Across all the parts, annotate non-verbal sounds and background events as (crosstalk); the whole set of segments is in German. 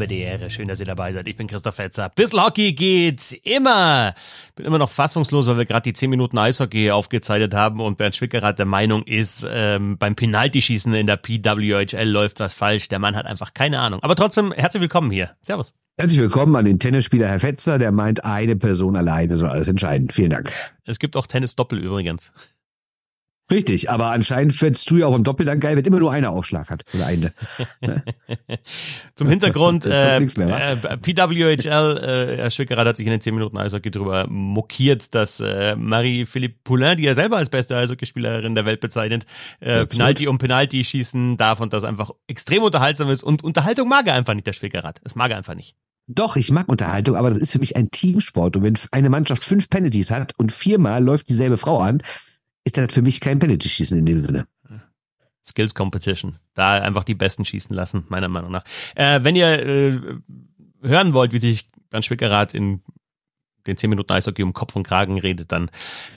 habe die Ehre. Schön, dass ihr dabei seid. Ich bin Christoph Fetzer. Bissl Hockey geht immer. Bin immer noch fassungslos, weil wir gerade die 10 Minuten Eishockey aufgezeichnet haben und Bernd Schwickerath der Meinung ist, ähm, beim Penaltyschießen in der PWHL läuft was falsch. Der Mann hat einfach keine Ahnung. Aber trotzdem, herzlich willkommen hier. Servus. Herzlich willkommen an den Tennisspieler Herr Fetzer, der meint, eine Person alleine soll alles entscheiden. Vielen Dank. Es gibt auch Tennis-Doppel übrigens. Richtig, aber anscheinend findest du ja auch im Doppel dann geil, wenn immer nur einer Ausschlag hat. Oder eine. (laughs) Zum Hintergrund, (laughs) äh, mehr, äh, PWHL, äh, Herr Schwickerath hat sich in den 10 Minuten Eishockey drüber mokiert, dass äh, Marie-Philippe Poulain, die er selber als beste Eishockeyspielerin der Welt bezeichnet, äh, Penalty um Penalty schießen darf und das einfach extrem unterhaltsam ist. Und Unterhaltung mag er einfach nicht, der Schwickerath. Es mag er einfach nicht. Doch, ich mag Unterhaltung, aber das ist für mich ein Teamsport. Und wenn eine Mannschaft fünf Penalties hat und viermal läuft dieselbe Frau an, ist das für mich kein Penalty-Schießen in dem Sinne. Skills Competition. Da einfach die Besten schießen lassen, meiner Meinung nach. Äh, wenn ihr äh, hören wollt, wie sich Bernd Schwickerath in den 10 Minuten Eishockey um Kopf und Kragen redet, dann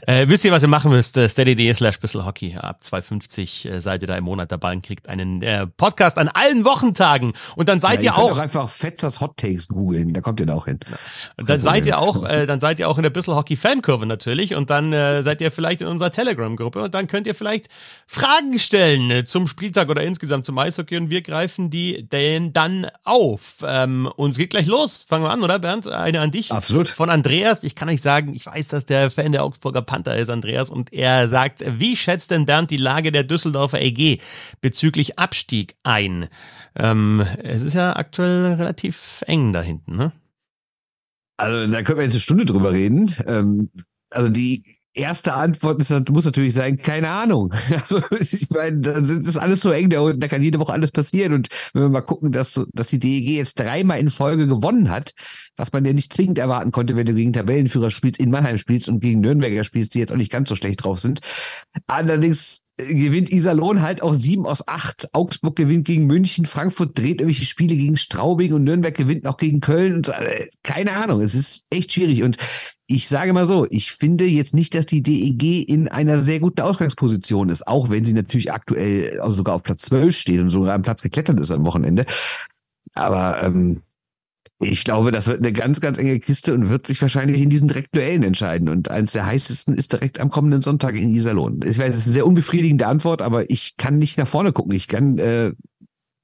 äh, wisst ihr, was ihr machen müsst. Äh, steady.de slash Hockey. Ab 2,50 äh, seid ihr da im Monat dabei und kriegt einen äh, Podcast an allen Wochentagen. Und dann seid ja, ihr, ihr auch... einfach Fetzers Hot Takes googeln, da kommt ihr da auch hin. Und dann seid ihr auch, äh, dann seid ihr auch in der Bissel Hockey Fankurve natürlich und dann äh, seid ihr vielleicht in unserer Telegram-Gruppe und dann könnt ihr vielleicht Fragen stellen äh, zum Spieltag oder insgesamt zum Eishockey und wir greifen die denn dann auf. Ähm, und geht gleich los. Fangen wir an, oder Bernd? Eine an dich. Absolut. Von Andreas Andreas, ich kann euch sagen, ich weiß, dass der Fan der Augsburger Panther ist, Andreas, und er sagt, wie schätzt denn Bernd die Lage der Düsseldorfer EG bezüglich Abstieg ein? Ähm, es ist ja aktuell relativ eng da hinten, ne? Also da können wir jetzt eine Stunde drüber reden. Ähm, also die erste Antwort ist, muss natürlich sein, keine Ahnung. (laughs) Also ich meine, das ist alles so eng, da, kann jede Woche alles passieren. Und wenn wir mal gucken, dass, dass die DEG jetzt dreimal in Folge gewonnen hat, was man ja nicht zwingend erwarten konnte, wenn du gegen Tabellenführer spielst, in Mannheim spielst und gegen Nürnberger spielst, die jetzt auch nicht ganz so schlecht drauf sind. Allerdings gewinnt Iserlohn halt auch sieben aus acht. Augsburg gewinnt gegen München, Frankfurt dreht irgendwelche Spiele gegen Straubing und Nürnberg gewinnt auch gegen Köln und äh, keine Ahnung, es ist echt schwierig und ich sage mal so, ich finde jetzt nicht, dass die DEG in einer sehr guten Ausgangsposition ist, auch wenn sie natürlich aktuell also sogar auf Platz 12 steht und sogar am Platz geklettert ist am Wochenende. Aber ähm, ich glaube, das wird eine ganz, ganz enge Kiste und wird sich wahrscheinlich in diesen direkten Duellen entscheiden. Und eines der heißesten ist direkt am kommenden Sonntag in Iserlohn. Ich weiß, es ist eine sehr unbefriedigende Antwort, aber ich kann nicht nach vorne gucken. Ich kann, äh,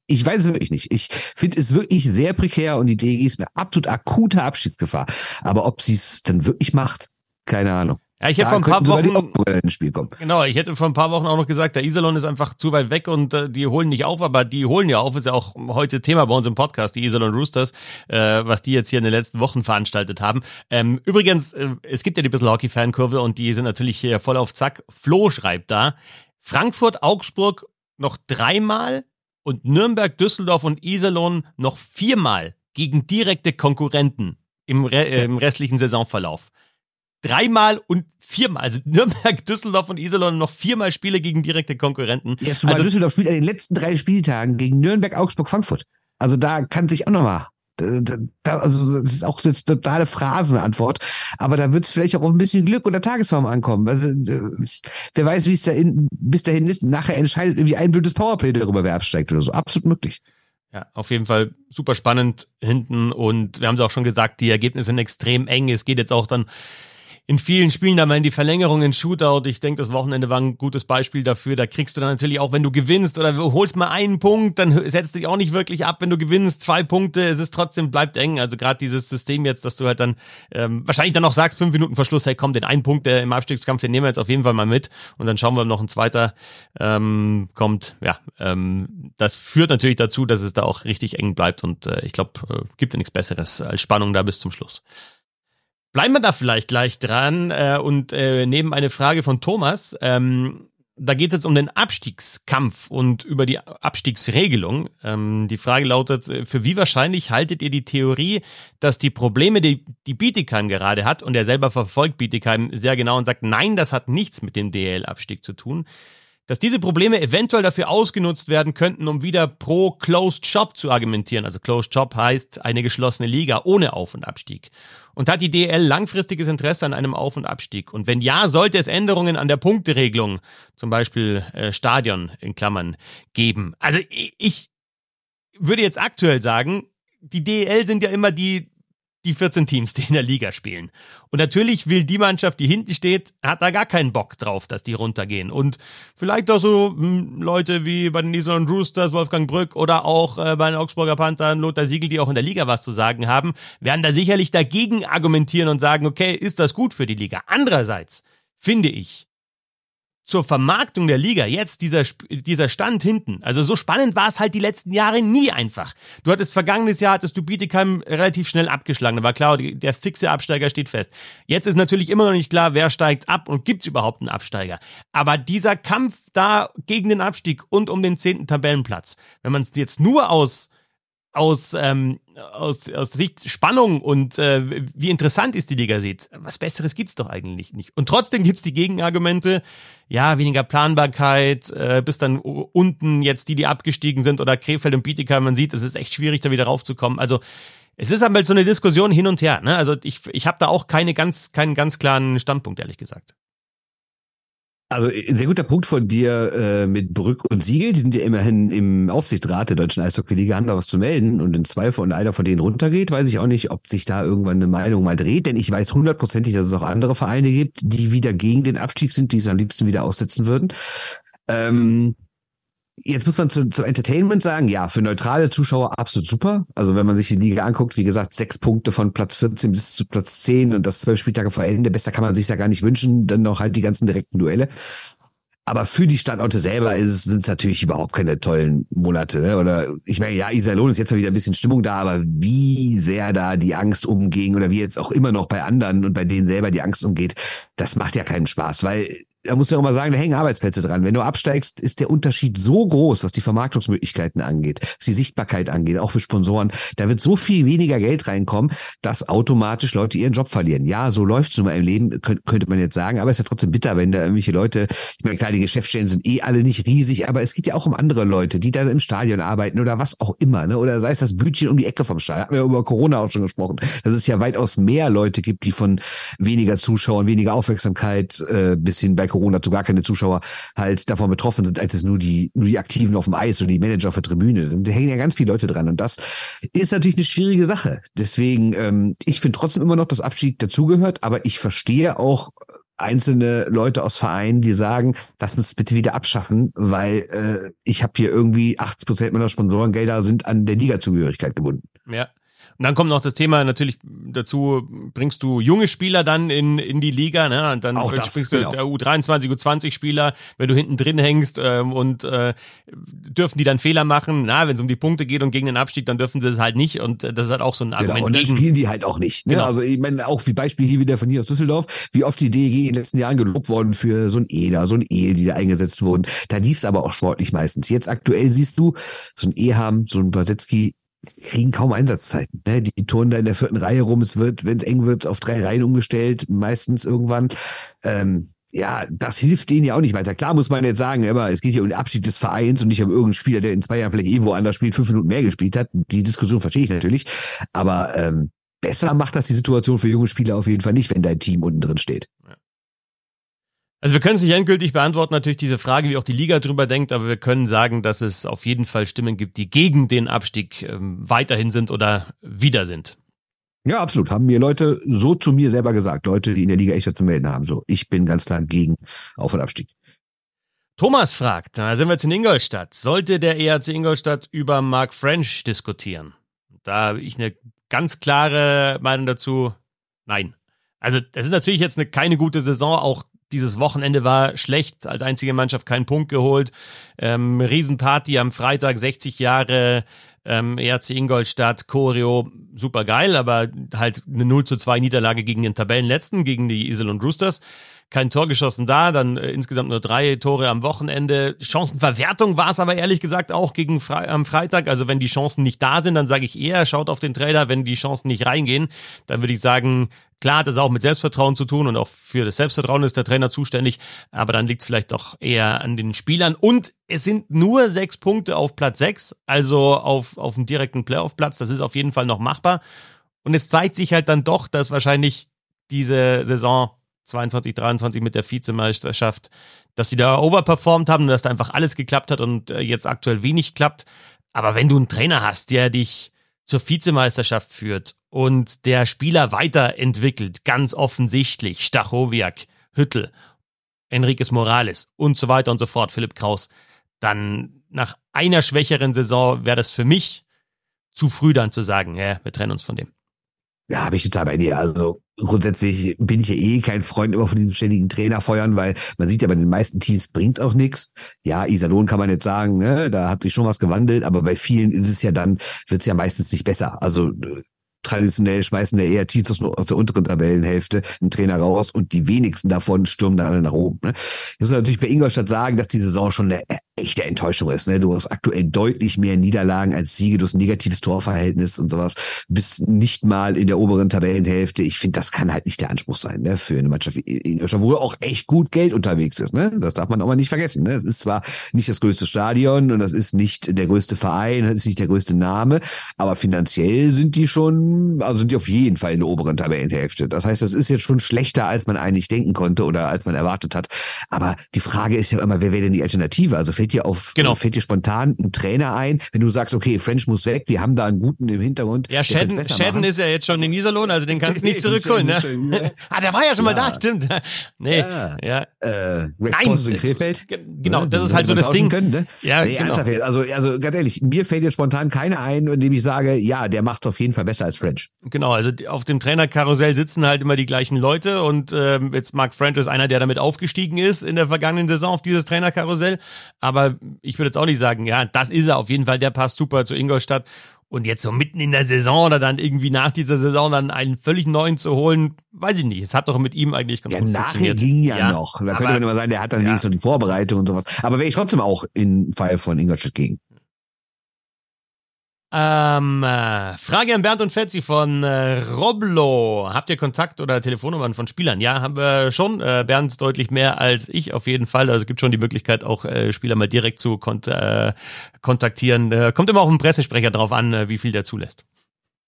ich weiß es wirklich nicht. Ich finde es wirklich sehr prekär und die DG ist eine absolut akute Abstiegsgefahr. Aber ob sie es dann wirklich macht, keine Ahnung. Ja, ich hätte vor ein paar Wochen ins Spiel kommen. Genau, ich hätte vor ein paar Wochen auch noch gesagt, der Iserlohn ist einfach zu weit weg und äh, die holen nicht auf, aber die holen ja auf, ist ja auch heute Thema bei uns im Podcast, die Iserlohn Roosters, äh, was die jetzt hier in den letzten Wochen veranstaltet haben. Ähm, übrigens, äh, es gibt ja die bisschen Hockey-Fankurve und die sind natürlich hier voll auf Zack. Flo schreibt da, Frankfurt, Augsburg noch dreimal und Nürnberg, Düsseldorf und Iserlohn noch viermal gegen direkte Konkurrenten im, Re äh, im restlichen Saisonverlauf dreimal und viermal, also Nürnberg, (laughs) Düsseldorf und Iserlohn noch viermal Spiele gegen direkte Konkurrenten. Ja, zumal also, Düsseldorf spielt an den letzten drei Spieltagen gegen Nürnberg, Augsburg, Frankfurt. Also da kann sich auch nochmal da, da, also das ist auch eine totale Phrasenantwort, aber da wird es vielleicht auch ein bisschen Glück oder Tagesform ankommen. Also, wer weiß, wie es da bis dahin ist. Nachher entscheidet irgendwie ein blödes Powerplay darüber, wer absteigt oder so. Absolut möglich. Ja, auf jeden Fall super spannend hinten und wir haben es auch schon gesagt, die Ergebnisse sind extrem eng. Es geht jetzt auch dann in vielen Spielen da mal in die Verlängerung in Shootout. Ich denke, das Wochenende war ein gutes Beispiel dafür. Da kriegst du dann natürlich auch, wenn du gewinnst oder holst mal einen Punkt, dann setzt dich auch nicht wirklich ab, wenn du gewinnst. Zwei Punkte, es ist trotzdem, bleibt eng. Also gerade dieses System jetzt, dass du halt dann ähm, wahrscheinlich dann noch sagst, fünf Minuten Verschluss, hey komm, den einen Punkt, der im Abstiegskampf, den nehmen wir jetzt auf jeden Fall mal mit. Und dann schauen wir, ob noch ein zweiter ähm, kommt. Ja, ähm, das führt natürlich dazu, dass es da auch richtig eng bleibt. Und äh, ich glaube, äh, gibt ja nichts Besseres als Spannung da bis zum Schluss. Bleiben wir da vielleicht gleich dran äh, und äh, nehmen eine Frage von Thomas. Ähm, da geht es jetzt um den Abstiegskampf und über die Abstiegsregelung. Ähm, die Frage lautet, äh, für wie wahrscheinlich haltet ihr die Theorie, dass die Probleme, die, die Bietigheim gerade hat, und er selber verfolgt Bietigheim sehr genau und sagt, nein, das hat nichts mit dem DL-Abstieg zu tun, dass diese Probleme eventuell dafür ausgenutzt werden könnten, um wieder pro Closed Shop zu argumentieren. Also Closed Shop heißt eine geschlossene Liga ohne Auf- und Abstieg. Und hat die DL langfristiges Interesse an einem Auf- und Abstieg? Und wenn ja, sollte es Änderungen an der Punkteregelung, zum Beispiel äh, Stadion in Klammern, geben? Also ich, würde jetzt aktuell sagen, die DEL sind ja immer die, die 14 Teams, die in der Liga spielen. Und natürlich will die Mannschaft, die hinten steht, hat da gar keinen Bock drauf, dass die runtergehen. Und vielleicht auch so hm, Leute wie bei den Niederlanden Roosters, Wolfgang Brück oder auch äh, bei den Augsburger Panthern, Lothar Siegel, die auch in der Liga was zu sagen haben, werden da sicherlich dagegen argumentieren und sagen, okay, ist das gut für die Liga? Andererseits finde ich, zur Vermarktung der Liga jetzt dieser, dieser Stand hinten. Also so spannend war es halt die letzten Jahre nie einfach. Du hattest vergangenes Jahr, hattest du Bietigheim relativ schnell abgeschlagen. Da war klar, der fixe Absteiger steht fest. Jetzt ist natürlich immer noch nicht klar, wer steigt ab und gibt es überhaupt einen Absteiger. Aber dieser Kampf da gegen den Abstieg und um den zehnten Tabellenplatz, wenn man es jetzt nur aus aus, ähm, aus, aus Sicht Spannung und äh, wie interessant ist die Liga sieht, was Besseres gibt's doch eigentlich nicht. Und trotzdem gibt's die Gegenargumente, ja, weniger Planbarkeit, äh, bis dann unten jetzt die, die abgestiegen sind oder Krefeld und Bietigheim, man sieht, es ist echt schwierig, da wieder raufzukommen. Also es ist aber so eine Diskussion hin und her. Ne? Also ich, ich habe da auch keine ganz, keinen ganz klaren Standpunkt, ehrlich gesagt. Also ein sehr guter Punkt von dir äh, mit Brück und Siegel. Die sind ja immerhin im Aufsichtsrat der Deutschen Eishockey-Liga, haben da was zu melden. Und in zwei von einer von denen runtergeht, weiß ich auch nicht, ob sich da irgendwann eine Meinung mal dreht. Denn ich weiß hundertprozentig, dass es auch andere Vereine gibt, die wieder gegen den Abstieg sind, die es am liebsten wieder aussetzen würden. Ähm, Jetzt muss man zu, zum Entertainment sagen, ja, für neutrale Zuschauer absolut super. Also wenn man sich die Liga anguckt, wie gesagt, sechs Punkte von Platz 14 bis zu Platz 10 und das zwölf Spieltage vor Ende, besser kann man sich da gar nicht wünschen, dann noch halt die ganzen direkten Duelle. Aber für die Standorte selber sind es natürlich überhaupt keine tollen Monate. Ne? Oder ich meine, ja, Iserlohn ist jetzt mal wieder ein bisschen Stimmung da, aber wie sehr da die Angst umging oder wie jetzt auch immer noch bei anderen und bei denen selber die Angst umgeht, das macht ja keinen Spaß, weil da muss ich auch mal sagen, da hängen Arbeitsplätze dran. Wenn du absteigst, ist der Unterschied so groß, was die Vermarktungsmöglichkeiten angeht, was die Sichtbarkeit angeht, auch für Sponsoren. Da wird so viel weniger Geld reinkommen, dass automatisch Leute ihren Job verlieren. Ja, so läuft's nun mal im Leben, könnte man jetzt sagen, aber es ist ja trotzdem bitter, wenn da irgendwelche Leute, ich meine, klar, die Geschäftsstellen sind eh alle nicht riesig, aber es geht ja auch um andere Leute, die dann im Stadion arbeiten oder was auch immer, ne? Oder sei es das Bütchen um die Ecke vom Stadion. Hatten wir über Corona auch schon gesprochen, dass es ja weitaus mehr Leute gibt, die von weniger Zuschauern, weniger Aufmerksamkeit äh, bis hin bei Corona zu gar keine Zuschauer halt davon betroffen sind, als nur die, nur die Aktiven auf dem Eis und die Manager auf der Tribüne. Da hängen ja ganz viele Leute dran. Und das ist natürlich eine schwierige Sache. Deswegen, ähm, ich finde trotzdem immer noch, dass Abschied dazugehört, aber ich verstehe auch einzelne Leute aus Vereinen, die sagen, lass uns bitte wieder abschaffen, weil äh, ich habe hier irgendwie 80 Prozent meiner Sponsorengelder sind an der Liga-Zugehörigkeit gebunden. Ja, und dann kommt noch das Thema natürlich dazu, bringst du junge Spieler dann in, in die Liga, ne? Und dann Auch das, bringst genau. du der U23, U20 Spieler, wenn du hinten drin hängst ähm, und äh, dürfen die dann Fehler machen. Na, wenn es um die Punkte geht und gegen den Abstieg, dann dürfen sie es halt nicht. Und äh, das ist halt auch so ein Argument. Genau, und dann gegen, spielen die halt auch nicht. Ne? Genau. Also ich meine, auch wie Beispiel hier wieder von hier aus Düsseldorf, wie oft die DEG in den letzten Jahren gelobt worden für so ein Eder, so ein E, die da eingesetzt wurden. Da lief es aber auch sportlich meistens. Jetzt aktuell siehst du, so ein E haben, so ein Basetzky, kriegen kaum Einsatzzeiten. Ne? Die, die turnen da in der vierten Reihe rum. Es wird, wenn es eng wird, auf drei Reihen umgestellt, meistens irgendwann. Ähm, ja, das hilft denen ja auch nicht weiter. Klar muss man jetzt sagen, aber es geht ja um den Abschied des Vereins und nicht um irgendeinen Spieler, der in zwei Jahren vielleicht irgendwo anders spielt, fünf Minuten mehr gespielt hat. Die Diskussion verstehe ich natürlich. Aber ähm, besser macht das die Situation für junge Spieler auf jeden Fall nicht, wenn dein Team unten drin steht. Also wir können es nicht endgültig beantworten, natürlich diese Frage, wie auch die Liga drüber denkt, aber wir können sagen, dass es auf jeden Fall Stimmen gibt, die gegen den Abstieg ähm, weiterhin sind oder wieder sind. Ja, absolut. Haben mir Leute so zu mir selber gesagt. Leute, die in der Liga echt zu melden haben. So, ich bin ganz klar gegen Auf- und Abstieg. Thomas fragt, da sind wir jetzt in Ingolstadt. Sollte der ERC Ingolstadt über Mark French diskutieren? Da habe ich eine ganz klare Meinung dazu. Nein. Also, das ist natürlich jetzt eine, keine gute Saison, auch dieses Wochenende war schlecht, als einzige Mannschaft keinen Punkt geholt. Ähm, Riesenparty am Freitag, 60 Jahre ähm, ERC Ingolstadt, Choreo, super geil, aber halt eine 0 zu 2 Niederlage gegen den Tabellenletzten, gegen die Isel und Roosters. Kein Tor geschossen da, dann äh, insgesamt nur drei Tore am Wochenende. Chancenverwertung war es aber ehrlich gesagt auch gegen Fre am Freitag. Also wenn die Chancen nicht da sind, dann sage ich eher, schaut auf den Trailer. Wenn die Chancen nicht reingehen, dann würde ich sagen, Klar hat das auch mit Selbstvertrauen zu tun und auch für das Selbstvertrauen ist der Trainer zuständig, aber dann liegt es vielleicht doch eher an den Spielern. Und es sind nur sechs Punkte auf Platz sechs, also auf, auf dem direkten Playoff-Platz. Das ist auf jeden Fall noch machbar. Und es zeigt sich halt dann doch, dass wahrscheinlich diese Saison 22, 23 mit der Vizemeisterschaft, dass sie da overperformed haben und dass da einfach alles geklappt hat und äh, jetzt aktuell wenig klappt. Aber wenn du einen Trainer hast, der dich zur Vizemeisterschaft führt und der Spieler weiterentwickelt, ganz offensichtlich, Stachowiak, Hüttel, Enriquez Morales und so weiter und so fort, Philipp Kraus, dann nach einer schwächeren Saison wäre das für mich zu früh dann zu sagen, ja, wir trennen uns von dem. Ja, habe ich total bei dir. Also grundsätzlich bin ich ja eh kein Freund immer von diesen ständigen Trainerfeuern, weil man sieht ja bei den meisten Teams bringt auch nichts. Ja, Iserlohn kann man jetzt sagen, ne, da hat sich schon was gewandelt, aber bei vielen ist es ja dann, wird es ja meistens nicht besser. Also traditionell schmeißen ja eher Teams aus, der unteren Tabellenhälfte einen Trainer raus und die wenigsten davon stürmen dann alle nach oben. Ne? Ich muss natürlich bei Ingolstadt sagen, dass die Saison schon eine echte Enttäuschung ist. Ne? Du hast aktuell deutlich mehr Niederlagen als Siege, du hast ein negatives Torverhältnis und sowas, bist nicht mal in der oberen Tabellenhälfte. Ich finde, das kann halt nicht der Anspruch sein ne? für eine Mannschaft wie Ingolstadt, wo auch echt gut Geld unterwegs ist. Ne? Das darf man auch mal nicht vergessen. Ne? Das ist zwar nicht das größte Stadion und das ist nicht der größte Verein, das ist nicht der größte Name, aber finanziell sind die schon, also sind die auf jeden Fall in der oberen Tabellenhälfte. Das heißt, das ist jetzt schon schlechter, als man eigentlich denken konnte oder als man erwartet hat. Aber die Frage ist ja immer, wer wäre denn die Alternative? Also fällt dir auf, genau. fällt dir spontan ein Trainer ein, wenn du sagst, okay, French muss weg, wir haben da einen guten im Hintergrund. Ja, Shadden, Shadden ist ja jetzt schon in Iserlohn, also den kannst du (laughs) nicht zurückholen, ne? ah, der war ja schon ja. mal da, stimmt. (laughs) nee, ja. ja. Äh, Nein, in Krefeld. Genau, das ist halt so das Ding. Können, ne? Ja, nee, genau. Also, also ganz ehrlich, mir fällt jetzt spontan keiner ein, in dem ich sage, ja, der macht auf jeden Fall besser als French. Genau, also auf dem Trainerkarussell sitzen halt immer die gleichen Leute und ähm, jetzt Mark French ist einer, der damit aufgestiegen ist in der vergangenen Saison auf dieses Trainerkarussell, aber ich würde jetzt auch nicht sagen, ja, das ist er auf jeden Fall, der passt super zu Ingolstadt. Und jetzt so mitten in der Saison oder dann irgendwie nach dieser Saison dann einen völlig neuen zu holen, weiß ich nicht. Es hat doch mit ihm eigentlich ganz ja, gut nachher ging ja, ja noch. Da könnte man immer sagen, der hat dann ja. wenigstens noch die Vorbereitung und sowas. Aber wäre ich trotzdem auch in Fall von Ingolstadt gegen. Ähm, äh, Frage an Bernd und Fetzi von äh, Roblo. Habt ihr Kontakt oder Telefonnummern von Spielern? Ja, haben wir schon. Äh, Bernd deutlich mehr als ich auf jeden Fall. Also es gibt schon die Möglichkeit, auch äh, Spieler mal direkt zu kont äh, kontaktieren. Äh, kommt immer auch ein Pressesprecher drauf an, wie viel der zulässt.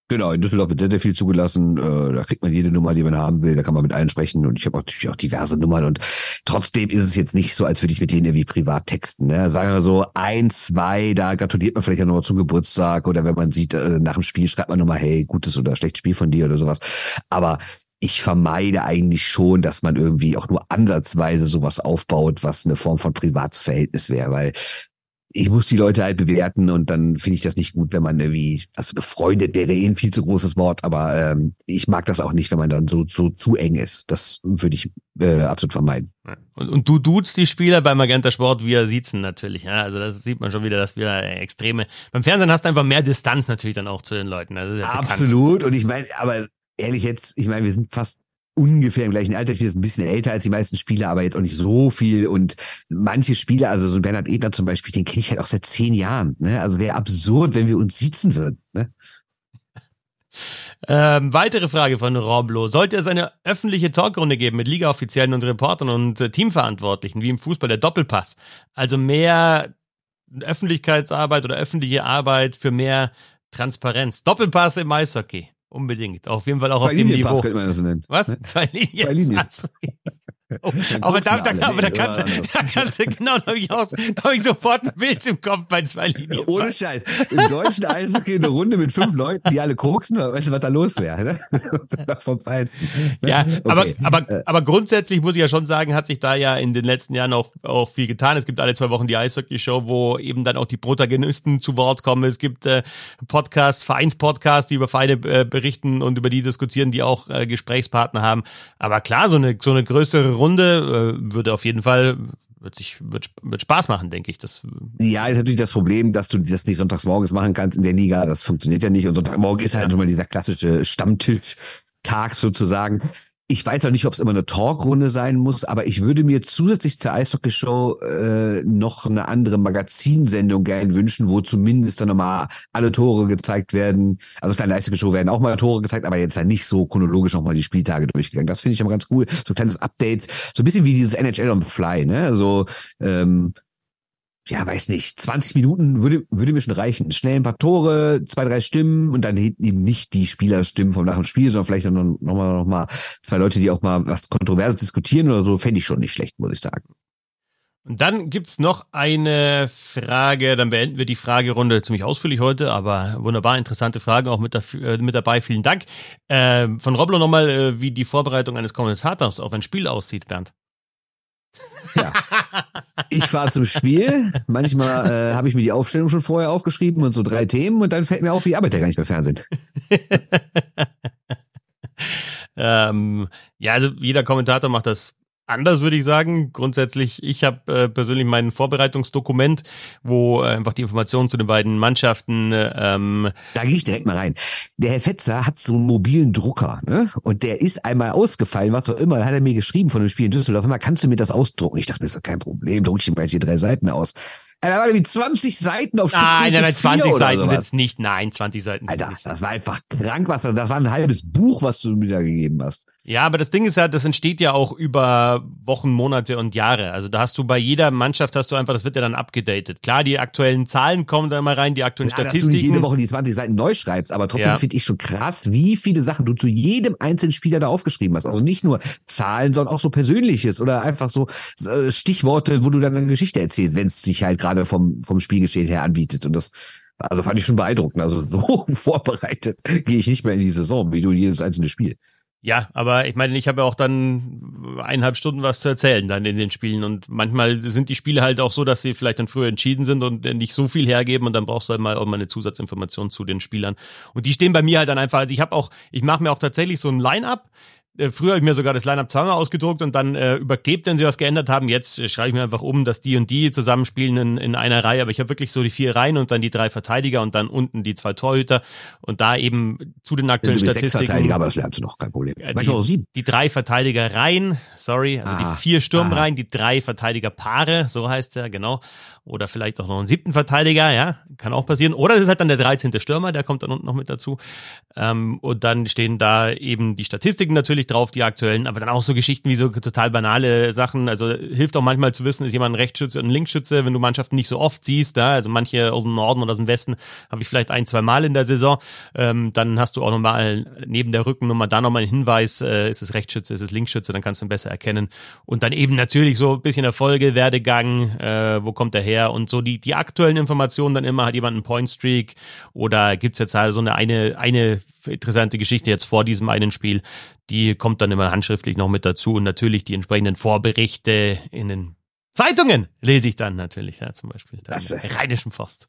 Genau, in Düsseldorf wird sehr, sehr viel zugelassen. Äh, da kriegt man jede Nummer, die man haben will. Da kann man mit allen sprechen. Und ich habe natürlich auch diverse Nummern. Und trotzdem ist es jetzt nicht so, als würde ich mit denen irgendwie privat texten. Ne? Sagen wir so, ein, zwei, da gratuliert man vielleicht auch nochmal zum Geburtstag. Oder wenn man sieht, äh, nach dem Spiel schreibt man nochmal, hey, gutes oder schlechtes Spiel von dir oder sowas. Aber ich vermeide eigentlich schon, dass man irgendwie auch nur ansatzweise sowas aufbaut, was eine Form von Privatsverhältnis wäre, weil ich muss die Leute halt bewerten und dann finde ich das nicht gut, wenn man irgendwie, also befreundet wäre eh ein viel zu großes Wort, aber ähm, ich mag das auch nicht, wenn man dann so, so zu eng ist. Das würde ich äh, absolut vermeiden. Und, und du duzt die Spieler beim Magenta Sport, wir siezen natürlich. Ja? Also das sieht man schon wieder, dass wir extreme. Beim Fernsehen hast du einfach mehr Distanz natürlich dann auch zu den Leuten. Ja absolut. Bekannt. Und ich meine, aber ehrlich jetzt, ich meine, wir sind fast ungefähr im gleichen Alter. Bin jetzt ein bisschen älter als die meisten Spieler, aber jetzt auch nicht so viel. Und manche Spieler, also so ein Bernhard Ebner zum Beispiel, den kenne ich halt auch seit zehn Jahren. Ne? Also wäre absurd, wenn wir uns sitzen würden. Ne? Ähm, weitere Frage von Roblo. Sollte es eine öffentliche Talkrunde geben mit Ligaoffiziellen und Reportern und äh, Teamverantwortlichen, wie im Fußball der Doppelpass? Also mehr Öffentlichkeitsarbeit oder öffentliche Arbeit für mehr Transparenz. Doppelpass im Eishockey. Unbedingt. Auf jeden Fall auch Zwei auf dem Niveau. könnte man das nennen. Was? Zwei Linien. Zwei Linien. Oh, aber da, da, aber da kannst, du, (laughs) da kannst du, genau, da habe ich, auch, da hab ich sofort ein Bild im Kopf bei zwei Linien. Ohne Scheiß. Im deutschen Eishockey eine Runde mit fünf Leuten, die alle koksen, weißt du, was da los wäre, ne? (laughs) Vom Ja, okay. aber, aber, äh. aber grundsätzlich muss ich ja schon sagen, hat sich da ja in den letzten Jahren auch, auch viel getan. Es gibt alle zwei Wochen die Eishockey-Show, wo eben dann auch die Protagonisten zu Wort kommen. Es gibt äh, Podcasts, Vereinspodcasts, die über Vereine äh, berichten und über die diskutieren, die auch äh, Gesprächspartner haben. Aber klar, so eine, so eine größere Runde äh, würde auf jeden Fall wird sich wird, wird Spaß machen, denke ich. Das ja, ist natürlich das Problem, dass du das nicht sonntags morgens machen kannst in der Liga. Das funktioniert ja nicht. Und Sonntagmorgen ist halt immer dieser klassische Stammtisch-Tag sozusagen. Ich weiß auch nicht, ob es immer eine Talkrunde sein muss, aber ich würde mir zusätzlich zur Eishockey-Show äh, noch eine andere Magazinsendung gern wünschen, wo zumindest dann nochmal alle Tore gezeigt werden. Also kleine Eishockey-Show werden auch mal Tore gezeigt, aber jetzt halt nicht so chronologisch nochmal die Spieltage durchgegangen. Das finde ich immer ganz cool. So ein kleines Update, so ein bisschen wie dieses NHL on the Fly, ne? Also ähm, ja, weiß nicht, 20 Minuten würde, würde mir schon reichen. Schnell ein paar Tore, zwei, drei Stimmen und dann eben nicht die Spielerstimmen vom nach dem Spiel, sondern vielleicht noch, noch, mal, noch mal zwei Leute, die auch mal was Kontroverses diskutieren oder so, fände ich schon nicht schlecht, muss ich sagen. Und dann gibt's noch eine Frage, dann beenden wir die Fragerunde ziemlich ausführlich heute, aber wunderbar interessante Fragen auch mit, dafür, äh, mit dabei. Vielen Dank. Äh, von Roblo nochmal, äh, wie die Vorbereitung eines Kommentators auf ein Spiel aussieht, Bernd. Ja. Ich fahre zum Spiel. Manchmal äh, habe ich mir die Aufstellung schon vorher aufgeschrieben und so drei Themen und dann fällt mir auf, wie arbeitet er gar nicht mehr Fernsehen. (laughs) ähm, ja, also jeder Kommentator macht das anders, würde ich sagen. Grundsätzlich, ich habe äh, persönlich mein Vorbereitungsdokument, wo äh, einfach die Informationen zu den beiden Mannschaften. Ähm da gehe ich direkt mal rein. Der Herr Fetzer hat so einen mobilen Drucker, ne? Und der ist einmal ausgefallen, was auch immer. Da hat er mir geschrieben von dem Spiel in Düsseldorf. Immer kannst du mir das ausdrucken? Ich dachte, das ist doch kein Problem. Druck ich ihm gleich hier drei Seiten aus. Da waren irgendwie 20 Seiten auf Nein, nein, nein, 20 Seiten sind's nicht. Nein, 20 Seiten sind Alter, das war einfach krank, was das war ein halbes Buch, was du mir da gegeben hast. Ja, aber das Ding ist ja, das entsteht ja auch über Wochen, Monate und Jahre. Also da hast du bei jeder Mannschaft hast du einfach, das wird ja dann abgedatet. Klar, die aktuellen Zahlen kommen da mal rein, die aktuellen ja, Statistiken. Dass du nicht jede Woche die 20 Seiten neu schreibst, aber trotzdem ja. finde ich schon krass, wie viele Sachen du zu jedem einzelnen Spieler da aufgeschrieben hast. Also nicht nur Zahlen, sondern auch so Persönliches oder einfach so äh, Stichworte, wo du dann eine Geschichte erzählst, wenn es sich halt gerade vom, vom Spielgeschehen her anbietet. Und das also fand ich schon beeindruckend. Also (laughs) so vorbereitet gehe ich nicht mehr in die Saison, wie du jedes einzelne Spiel. Ja, aber ich meine, ich habe ja auch dann eineinhalb Stunden was zu erzählen dann in den Spielen. Und manchmal sind die Spiele halt auch so, dass sie vielleicht dann früher entschieden sind und nicht so viel hergeben. Und dann brauchst du halt mal auch mal eine Zusatzinformation zu den Spielern. Und die stehen bei mir halt dann einfach, also ich habe auch, ich mache mir auch tatsächlich so ein Line-Up, äh, früher habe ich mir sogar das Line-Up zweimal ausgedruckt und dann äh, überklebt, wenn sie was geändert haben. Jetzt äh, schreibe ich mir einfach um, dass die und die zusammenspielen in, in einer Reihe. Aber ich habe wirklich so die vier Reihen und dann die drei Verteidiger und dann unten die zwei Torhüter und da eben zu den aktuellen du Statistiken. Sechs Verteidiger, aber das lernst du noch, kein Problem. Äh, die, auch sieben. die drei Verteidiger Reihen, sorry, also ah, die vier Sturmreihen, ah. die drei Verteidiger Paare, so heißt er, genau. Oder vielleicht auch noch einen siebten Verteidiger, ja, kann auch passieren. Oder es ist halt dann der 13. Stürmer, der kommt dann unten noch mit dazu. Ähm, und dann stehen da eben die Statistiken natürlich drauf, die aktuellen aber dann auch so Geschichten wie so total banale Sachen. Also hilft auch manchmal zu wissen, ist jemand ein Rechtsschütze und ein Linksschütze, wenn du Mannschaften nicht so oft siehst. Da, also manche aus dem Norden oder aus dem Westen habe ich vielleicht ein, zwei Mal in der Saison. Ähm, dann hast du auch nochmal neben der Rückennummer da nochmal einen Hinweis, äh, ist es Rechtsschütze, ist es Linksschütze, dann kannst du ihn besser erkennen. Und dann eben natürlich so ein bisschen Erfolge, Werdegang, äh, wo kommt er her und so die, die aktuellen Informationen dann immer, hat jemand einen Point Streak oder gibt's jetzt halt so eine, eine, eine interessante Geschichte jetzt vor diesem einen Spiel, die kommt dann immer handschriftlich noch mit dazu und natürlich die entsprechenden Vorberichte in den Zeitungen lese ich dann natürlich, ja, zum Beispiel der Rheinischen Post.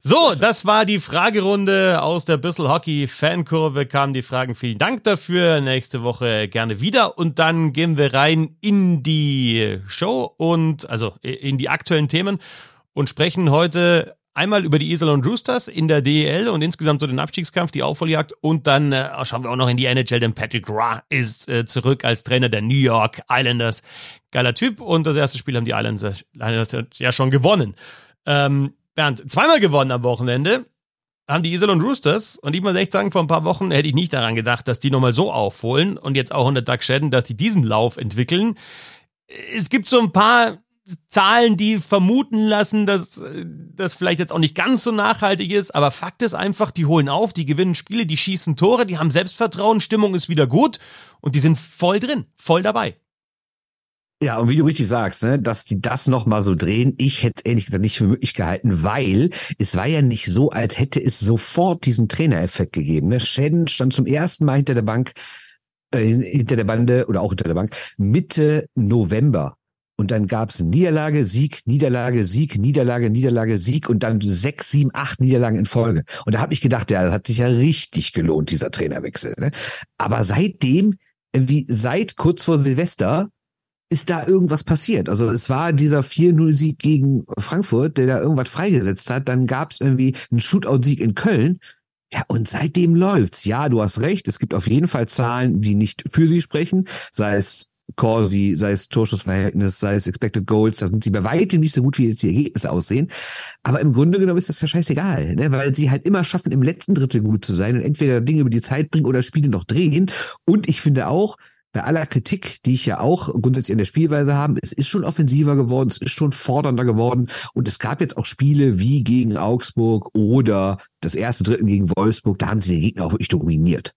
So, das war die Fragerunde aus der Bissel Hockey Fankurve. Kamen die Fragen. Vielen Dank dafür. Nächste Woche gerne wieder. Und dann gehen wir rein in die Show und also in die aktuellen Themen und sprechen heute Einmal über die Iserlohn Roosters in der DEL und insgesamt so den Abstiegskampf, die Aufholjagd. Und dann äh, schauen wir auch noch in die NHL, denn Patrick Ra ist äh, zurück als Trainer der New York Islanders. Geiler Typ. Und das erste Spiel haben die Islanders, Islanders ja schon gewonnen. Ähm, Bernd, zweimal gewonnen am Wochenende haben die Iserlohn Roosters und ich muss echt sagen, vor ein paar Wochen hätte ich nicht daran gedacht, dass die nochmal so aufholen und jetzt auch unter Doug Shedden, dass die diesen Lauf entwickeln. Es gibt so ein paar Zahlen, die vermuten lassen, dass das vielleicht jetzt auch nicht ganz so nachhaltig ist, aber Fakt ist einfach, die holen auf, die gewinnen Spiele, die schießen Tore, die haben Selbstvertrauen, Stimmung ist wieder gut und die sind voll drin, voll dabei. Ja, und wie du richtig sagst, ne, dass die das nochmal so drehen, ich hätte es gesagt nicht für möglich gehalten, weil es war ja nicht so, als hätte es sofort diesen Trainereffekt gegeben. Ne? Shannon stand zum ersten Mal hinter der Bank, äh, hinter der Bande oder auch hinter der Bank Mitte November. Und dann gab es Niederlage, Sieg, Niederlage, Sieg, Niederlage, Niederlage, Sieg und dann sechs, sieben, acht Niederlagen in Folge. Und da habe ich gedacht, ja, das hat sich ja richtig gelohnt, dieser Trainerwechsel. Ne? Aber seitdem, irgendwie seit kurz vor Silvester, ist da irgendwas passiert. Also es war dieser 4-0-Sieg gegen Frankfurt, der da irgendwas freigesetzt hat. Dann gab es irgendwie einen Shootout-Sieg in Köln. Ja, und seitdem läuft's. Ja, du hast recht. Es gibt auf jeden Fall Zahlen, die nicht für sie sprechen. Sei es Corsi, sei es Torschussverhältnis, sei es Expected Goals, da sind sie bei weitem nicht so gut, wie jetzt die Ergebnisse aussehen. Aber im Grunde genommen ist das ja scheißegal, ne? weil sie halt immer schaffen, im letzten Drittel gut zu sein und entweder Dinge über die Zeit bringen oder Spiele noch drehen. Und ich finde auch, bei aller Kritik, die ich ja auch grundsätzlich an der Spielweise habe, es ist schon offensiver geworden, es ist schon fordernder geworden und es gab jetzt auch Spiele wie gegen Augsburg oder das erste Drittel gegen Wolfsburg, da haben sie den Gegner auch wirklich dominiert.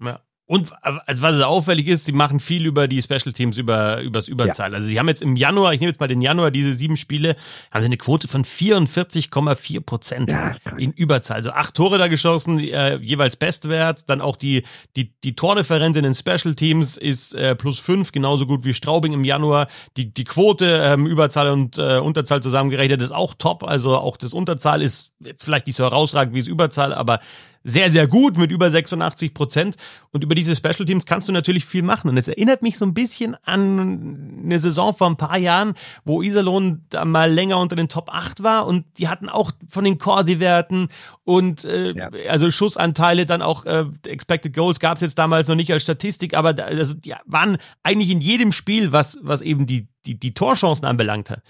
Ja. Und also was auffällig ist, sie machen viel über die Special Teams, über übers Überzahl. Ja. Also sie haben jetzt im Januar, ich nehme jetzt mal den Januar, diese sieben Spiele, haben sie eine Quote von 44,4 Prozent ja, in Überzahl. Also acht Tore da geschossen, äh, jeweils Bestwert. Dann auch die die die Tordifferenz in den Special Teams ist äh, plus fünf, genauso gut wie Straubing im Januar. Die die Quote ähm, Überzahl und äh, Unterzahl zusammengerechnet ist auch top. Also auch das Unterzahl ist jetzt vielleicht nicht so herausragend wie das Überzahl, aber sehr, sehr gut mit über 86 Prozent. Und über diese Special Teams kannst du natürlich viel machen. Und es erinnert mich so ein bisschen an eine Saison vor ein paar Jahren, wo Iserlohn da mal länger unter den Top 8 war und die hatten auch von den Corsi-Werten und äh, ja. also Schussanteile, dann auch äh, Expected Goals gab es jetzt damals noch nicht als Statistik, aber da, also die waren eigentlich in jedem Spiel, was, was eben die, die, die Torchancen anbelangt hat,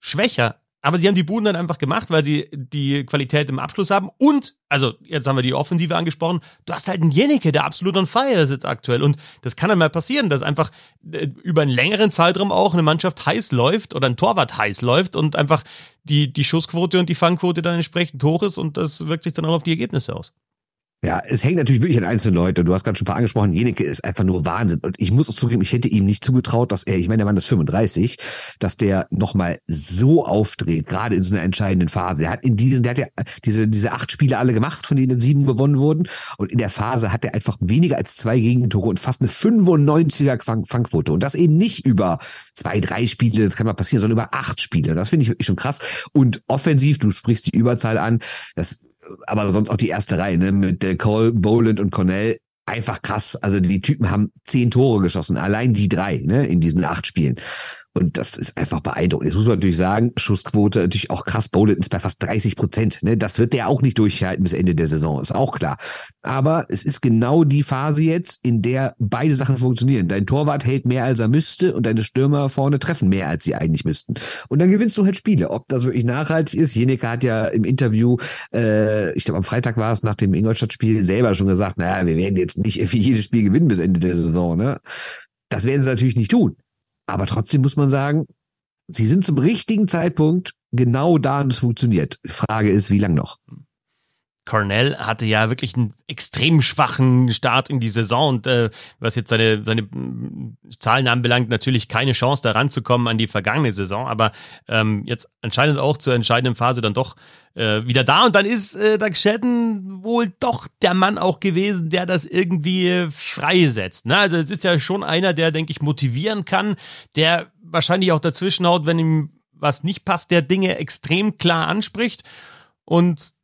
schwächer aber sie haben die Buden dann einfach gemacht, weil sie die Qualität im Abschluss haben. Und, also jetzt haben wir die Offensive angesprochen, du hast halt einen Jenike, der absolut on fire ist jetzt aktuell. Und das kann dann mal passieren, dass einfach äh, über einen längeren Zeitraum auch eine Mannschaft heiß läuft oder ein Torwart heiß läuft und einfach die, die Schussquote und die Fangquote dann entsprechend hoch ist und das wirkt sich dann auch auf die Ergebnisse aus. Ja, es hängt natürlich wirklich an einzelnen Leuten. Du hast gerade schon ein paar angesprochen. Jeneke ist einfach nur Wahnsinn. Und ich muss auch zugeben, ich hätte ihm nicht zugetraut, dass er, ich meine, der Mann ist 35, dass der nochmal so aufdreht, gerade in so einer entscheidenden Phase. Der hat in diesen, der hat ja diese, diese acht Spiele alle gemacht, von denen sieben gewonnen wurden. Und in der Phase hat er einfach weniger als zwei Gegentore und fast eine 95er Fangquote. Und das eben nicht über zwei, drei Spiele, das kann mal passieren, sondern über acht Spiele. Das finde ich wirklich schon krass. Und offensiv, du sprichst die Überzahl an, das aber sonst auch die erste Reihe, ne, mit äh, Cole, Boland und Cornell. Einfach krass. Also die Typen haben zehn Tore geschossen, allein die drei, ne, in diesen acht Spielen. Und das ist einfach beeindruckend. Jetzt muss man natürlich sagen, Schussquote natürlich auch krass. Bowlen ist bei fast 30 Prozent. Ne? Das wird der auch nicht durchhalten bis Ende der Saison, ist auch klar. Aber es ist genau die Phase jetzt, in der beide Sachen funktionieren. Dein Torwart hält mehr, als er müsste und deine Stürmer vorne treffen mehr, als sie eigentlich müssten. Und dann gewinnst du halt Spiele. Ob das wirklich nachhaltig ist, Jeneke hat ja im Interview, äh, ich glaube am Freitag war es nach dem Ingolstadt-Spiel, selber schon gesagt, naja, wir werden jetzt nicht jedes Spiel gewinnen bis Ende der Saison. Ne? Das werden sie natürlich nicht tun. Aber trotzdem muss man sagen, sie sind zum richtigen Zeitpunkt genau da und es funktioniert. Frage ist, wie lang noch? Cornell hatte ja wirklich einen extrem schwachen Start in die Saison und äh, was jetzt seine, seine mm, Zahlen anbelangt, natürlich keine Chance da ranzukommen an die vergangene Saison, aber ähm, jetzt anscheinend auch zur entscheidenden Phase dann doch äh, wieder da und dann ist äh, Doug Shedden wohl doch der Mann auch gewesen, der das irgendwie freisetzt. Ne? Also es ist ja schon einer, der, denke ich, motivieren kann, der wahrscheinlich auch dazwischen haut, wenn ihm was nicht passt, der Dinge extrem klar anspricht und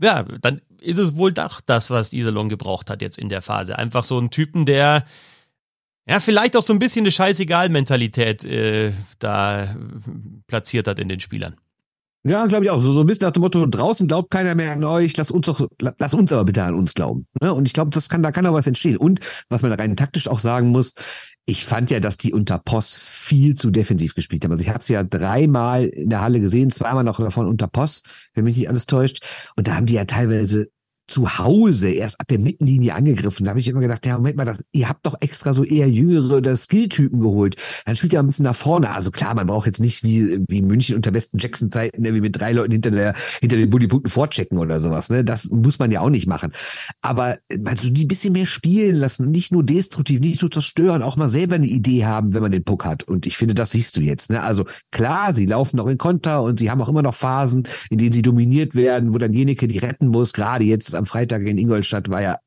ja, dann ist es wohl doch das, was Iserlohn gebraucht hat jetzt in der Phase. Einfach so ein Typen, der ja vielleicht auch so ein bisschen eine Scheißegal-Mentalität äh, da platziert hat in den Spielern. Ja, glaube ich auch. So, so ein bisschen nach dem Motto, draußen glaubt keiner mehr an euch, lass uns doch, lass uns aber bitte an uns glauben. Ne? Und ich glaube, das kann, da kann aber was entstehen. Und was man rein taktisch auch sagen muss, ich fand ja, dass die unter Poss viel zu defensiv gespielt haben. Also ich habe es ja dreimal in der Halle gesehen, zweimal noch davon unter Poss, wenn mich nicht alles täuscht. Und da haben die ja teilweise zu Hause erst ab der Mittenlinie angegriffen. Da habe ich immer gedacht, ja, Moment mal, das, ihr habt doch extra so eher jüngere oder Skilltypen geholt. Dann spielt ihr ein bisschen nach vorne. Also klar, man braucht jetzt nicht wie, wie München unter besten Jackson-Zeiten, ne, wie mit drei Leuten hinter der, hinter den Bullypunkten vorchecken oder sowas. Ne? Das muss man ja auch nicht machen. Aber man so die bisschen mehr spielen lassen, nicht nur destruktiv, nicht nur zerstören, auch mal selber eine Idee haben, wenn man den Puck hat. Und ich finde, das siehst du jetzt. Ne? Also klar, sie laufen noch in Konter und sie haben auch immer noch Phasen, in denen sie dominiert werden, wo dann jenike die retten muss. Gerade jetzt am Freitag in Ingolstadt war ja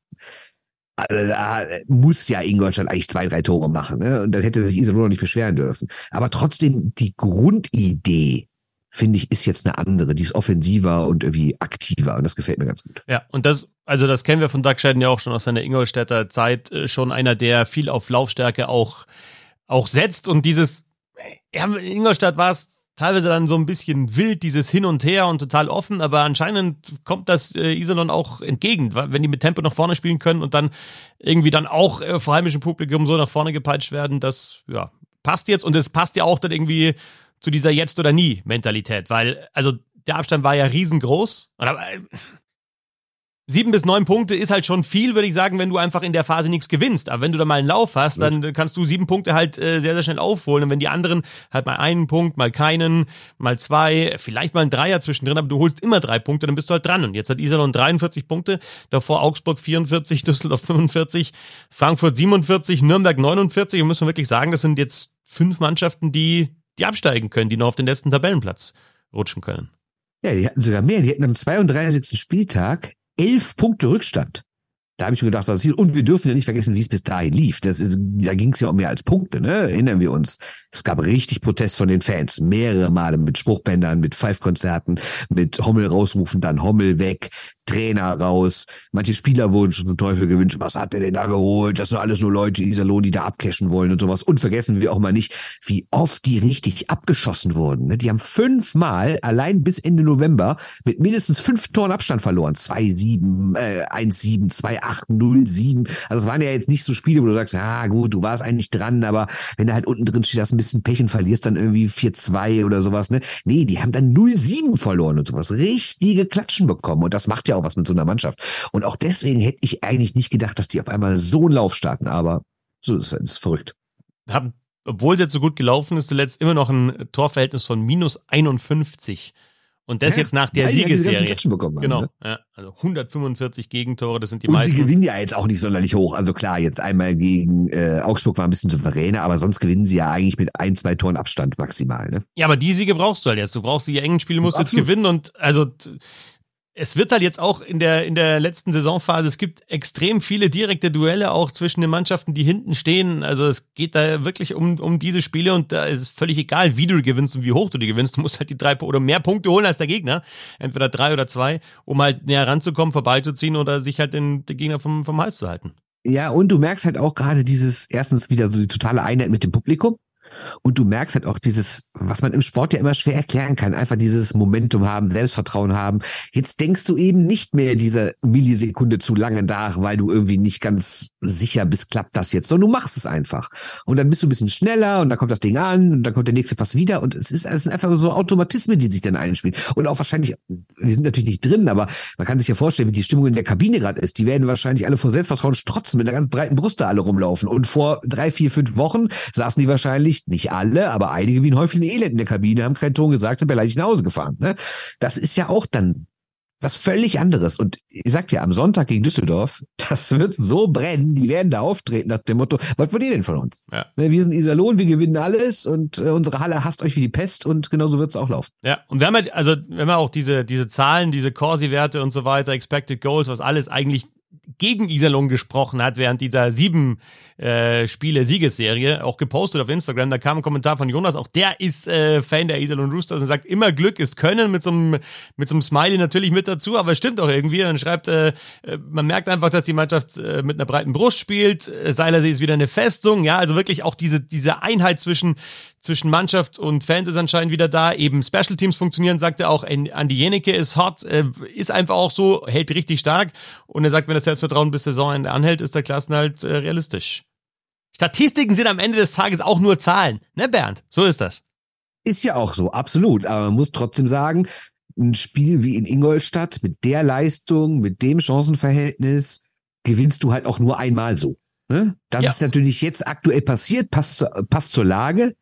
also da muss ja Ingolstadt eigentlich zwei, drei Tore machen. Ne? Und dann hätte sich Iserlohn nicht beschweren dürfen. Aber trotzdem, die Grundidee, finde ich, ist jetzt eine andere. Die ist offensiver und irgendwie aktiver. Und das gefällt mir ganz gut. Ja, und das, also das kennen wir von Doug Scheiden ja auch schon aus seiner Ingolstädter Zeit. Äh, schon einer, der viel auf Laufstärke auch, auch setzt. Und dieses, ja, in Ingolstadt war es teilweise dann so ein bisschen wild, dieses Hin und Her und total offen, aber anscheinend kommt das äh, Iserlohn auch entgegen, wenn die mit Tempo nach vorne spielen können und dann irgendwie dann auch äh, vor heimischem Publikum so nach vorne gepeitscht werden, das ja, passt jetzt und es passt ja auch dann irgendwie zu dieser Jetzt- oder Nie-Mentalität, weil, also der Abstand war ja riesengroß. Und sieben bis neun Punkte ist halt schon viel, würde ich sagen, wenn du einfach in der Phase nichts gewinnst. Aber wenn du da mal einen Lauf hast, dann kannst du sieben Punkte halt äh, sehr, sehr schnell aufholen. Und wenn die anderen halt mal einen Punkt, mal keinen, mal zwei, vielleicht mal ein Dreier zwischendrin, aber du holst immer drei Punkte, dann bist du halt dran. Und jetzt hat Iserlohn 43 Punkte, davor Augsburg 44, (laughs) Düsseldorf 45, Frankfurt 47, Nürnberg 49. Und müssen wir wirklich sagen, das sind jetzt fünf Mannschaften, die, die absteigen können, die noch auf den letzten Tabellenplatz rutschen können. Ja, die hatten sogar mehr. Die hatten am 32. Spieltag elf Punkte Rückstand. Da habe ich mir gedacht, was ist Und wir dürfen ja nicht vergessen, wie es bis dahin lief. Das, da ging es ja um mehr als Punkte, ne? Erinnern wir uns. Es gab richtig Protest von den Fans. Mehrere Male mit Spruchbändern, mit Pfeifkonzerten, mit Hommel rausrufen, dann Hommel weg. Trainer raus. Manche Spieler wurden schon zum Teufel gewünscht. Was hat der denn da geholt? Das sind alles nur Leute, Iserlohn, die da abcashen wollen und sowas. Und vergessen wir auch mal nicht, wie oft die richtig abgeschossen wurden. Ne? Die haben fünfmal allein bis Ende November mit mindestens fünf Toren Abstand verloren. 2-7, äh, 1-7, 2-8, 0-7. Also es waren ja jetzt nicht so Spiele, wo du sagst, ah gut, du warst eigentlich dran, aber wenn du halt unten drin steht, hast ein bisschen Pech und verlierst dann irgendwie 4-2 oder sowas. Ne? Nee, die haben dann 0-7 verloren und sowas. Richtige Klatschen bekommen. Und das macht ja auch was mit so einer Mannschaft. Und auch deswegen hätte ich eigentlich nicht gedacht, dass die auf einmal so einen Lauf starten, aber so ist es verrückt. Haben, obwohl es jetzt so gut gelaufen ist, zuletzt immer noch ein Torverhältnis von minus 51. Und das ja, jetzt nach der Siegesserie. Bekommen genau. ne? ja, also 145 Gegentore, das sind die und meisten. sie gewinnen ja jetzt auch nicht sonderlich hoch. Also klar, jetzt einmal gegen äh, Augsburg war ein bisschen souveräner, aber sonst gewinnen sie ja eigentlich mit ein, zwei Toren Abstand maximal. Ne? Ja, aber die Siege brauchst du halt jetzt. Du brauchst die engen Spiele, musst du jetzt gewinnen und also es wird halt jetzt auch in der, in der letzten Saisonphase, es gibt extrem viele direkte Duelle auch zwischen den Mannschaften, die hinten stehen. Also es geht da wirklich um, um diese Spiele und da ist es völlig egal, wie du gewinnst und wie hoch du die gewinnst. Du musst halt die drei oder mehr Punkte holen als der Gegner. Entweder drei oder zwei, um halt näher ranzukommen, vorbeizuziehen oder sich halt den, den Gegner vom, vom Hals zu halten. Ja, und du merkst halt auch gerade dieses, erstens wieder die totale Einheit mit dem Publikum. Und du merkst halt auch dieses, was man im Sport ja immer schwer erklären kann, einfach dieses Momentum haben, Selbstvertrauen haben. Jetzt denkst du eben nicht mehr diese Millisekunde zu lange nach, weil du irgendwie nicht ganz sicher bist, klappt das jetzt, sondern du machst es einfach. Und dann bist du ein bisschen schneller und dann kommt das Ding an und dann kommt der nächste Pass wieder und es ist, es sind einfach so Automatismen, die sich dann einspielen. Und auch wahrscheinlich, wir sind natürlich nicht drin, aber man kann sich ja vorstellen, wie die Stimmung in der Kabine gerade ist. Die werden wahrscheinlich alle vor Selbstvertrauen strotzen, mit einer ganz breiten Brust da alle rumlaufen. Und vor drei, vier, fünf Wochen saßen die wahrscheinlich nicht alle, aber einige wie ein Häufchen Elend in der Kabine, haben keinen Ton gesagt, sind beleidigt nach Hause gefahren. Ne? Das ist ja auch dann was völlig anderes. Und ich sag dir, am Sonntag gegen Düsseldorf, (laughs) das wird so brennen, die werden da auftreten nach dem Motto, was wollt ihr denn von uns? Ja. Ne, wir sind Iserlohn, wir gewinnen alles und äh, unsere Halle hasst euch wie die Pest und genauso wird es auch laufen. Ja, und wir haben halt, also wir haben auch diese, diese Zahlen, diese Corsi-Werte und so weiter, Expected Goals, was alles eigentlich gegen Iserlohn gesprochen hat während dieser sieben äh, Spiele Siegesserie, auch gepostet auf Instagram. Da kam ein Kommentar von Jonas, auch der ist äh, Fan der Iserlohn Roosters und sagt, immer Glück ist Können mit so einem mit Smiley natürlich mit dazu, aber es stimmt auch irgendwie. Und schreibt, äh, äh, man merkt einfach, dass die Mannschaft äh, mit einer breiten Brust spielt. Äh, Seilersee ist wieder eine Festung, ja, also wirklich auch diese diese Einheit zwischen zwischen Mannschaft und Fans ist anscheinend wieder da. Eben Special Teams funktionieren, sagt er auch. Andi Jenike ist hot, äh, ist einfach auch so, hält richtig stark. Und er sagt, wenn das Selbstvertrauen bis Saisonende anhält, ist der Klassenhalt äh, realistisch. Statistiken sind am Ende des Tages auch nur Zahlen, ne Bernd? So ist das. Ist ja auch so, absolut. Aber man muss trotzdem sagen, ein Spiel wie in Ingolstadt mit der Leistung, mit dem Chancenverhältnis, gewinnst du halt auch nur einmal so. Ne? Das ja. ist natürlich jetzt aktuell passiert, passt, passt zur Lage.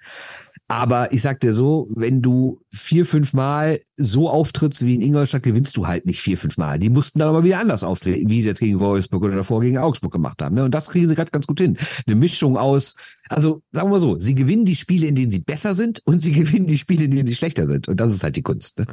Aber ich sag dir so, wenn du vier, fünf Mal so auftrittst wie in Ingolstadt, gewinnst du halt nicht vier, fünf Mal. Die mussten dann aber wieder anders auftreten, wie sie jetzt gegen Wolfsburg oder davor gegen Augsburg gemacht haben. Ne? Und das kriegen sie gerade ganz gut hin. Eine Mischung aus, also sagen wir mal so, sie gewinnen die Spiele, in denen sie besser sind und sie (laughs) gewinnen die Spiele, in denen sie schlechter sind. Und das ist halt die Kunst. Ne?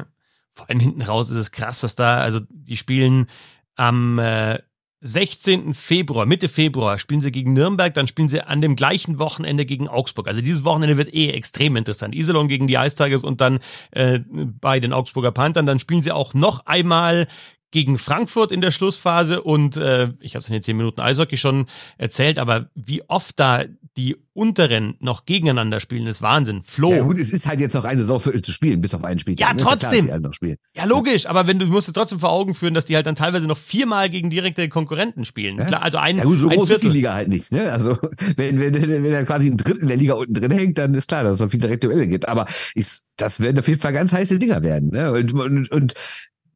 Vor allem hinten raus ist es krass, was da, also die spielen am äh, 16. Februar, Mitte Februar spielen sie gegen Nürnberg, dann spielen sie an dem gleichen Wochenende gegen Augsburg. Also dieses Wochenende wird eh extrem interessant. Iserlohn gegen die Tigers und dann äh, bei den Augsburger Panthern. Dann spielen sie auch noch einmal gegen Frankfurt in der Schlussphase und äh, ich habe es in den zehn Minuten Eishockey schon erzählt, aber wie oft da die unteren noch gegeneinander spielen, ist Wahnsinn. Flo. Ja gut, es ist halt jetzt noch eine Saisonviertel zu spielen, bis auf einen Spiel. Ja, trotzdem. Ja, klar, ja, logisch, aber wenn du musst du trotzdem vor Augen führen, dass die halt dann teilweise noch viermal gegen direkte Konkurrenten spielen. Ja? Klar, also ein, ja gut, so ein groß ist die Liga halt nicht. Ne? Also wenn, wenn, wenn, wenn er quasi ein Drittel der Liga unten drin hängt, dann ist klar, dass es noch viel direkte Duelle gibt. Aber ist, das werden auf jeden Fall ganz heiße Dinger werden. Ne? Und, und, und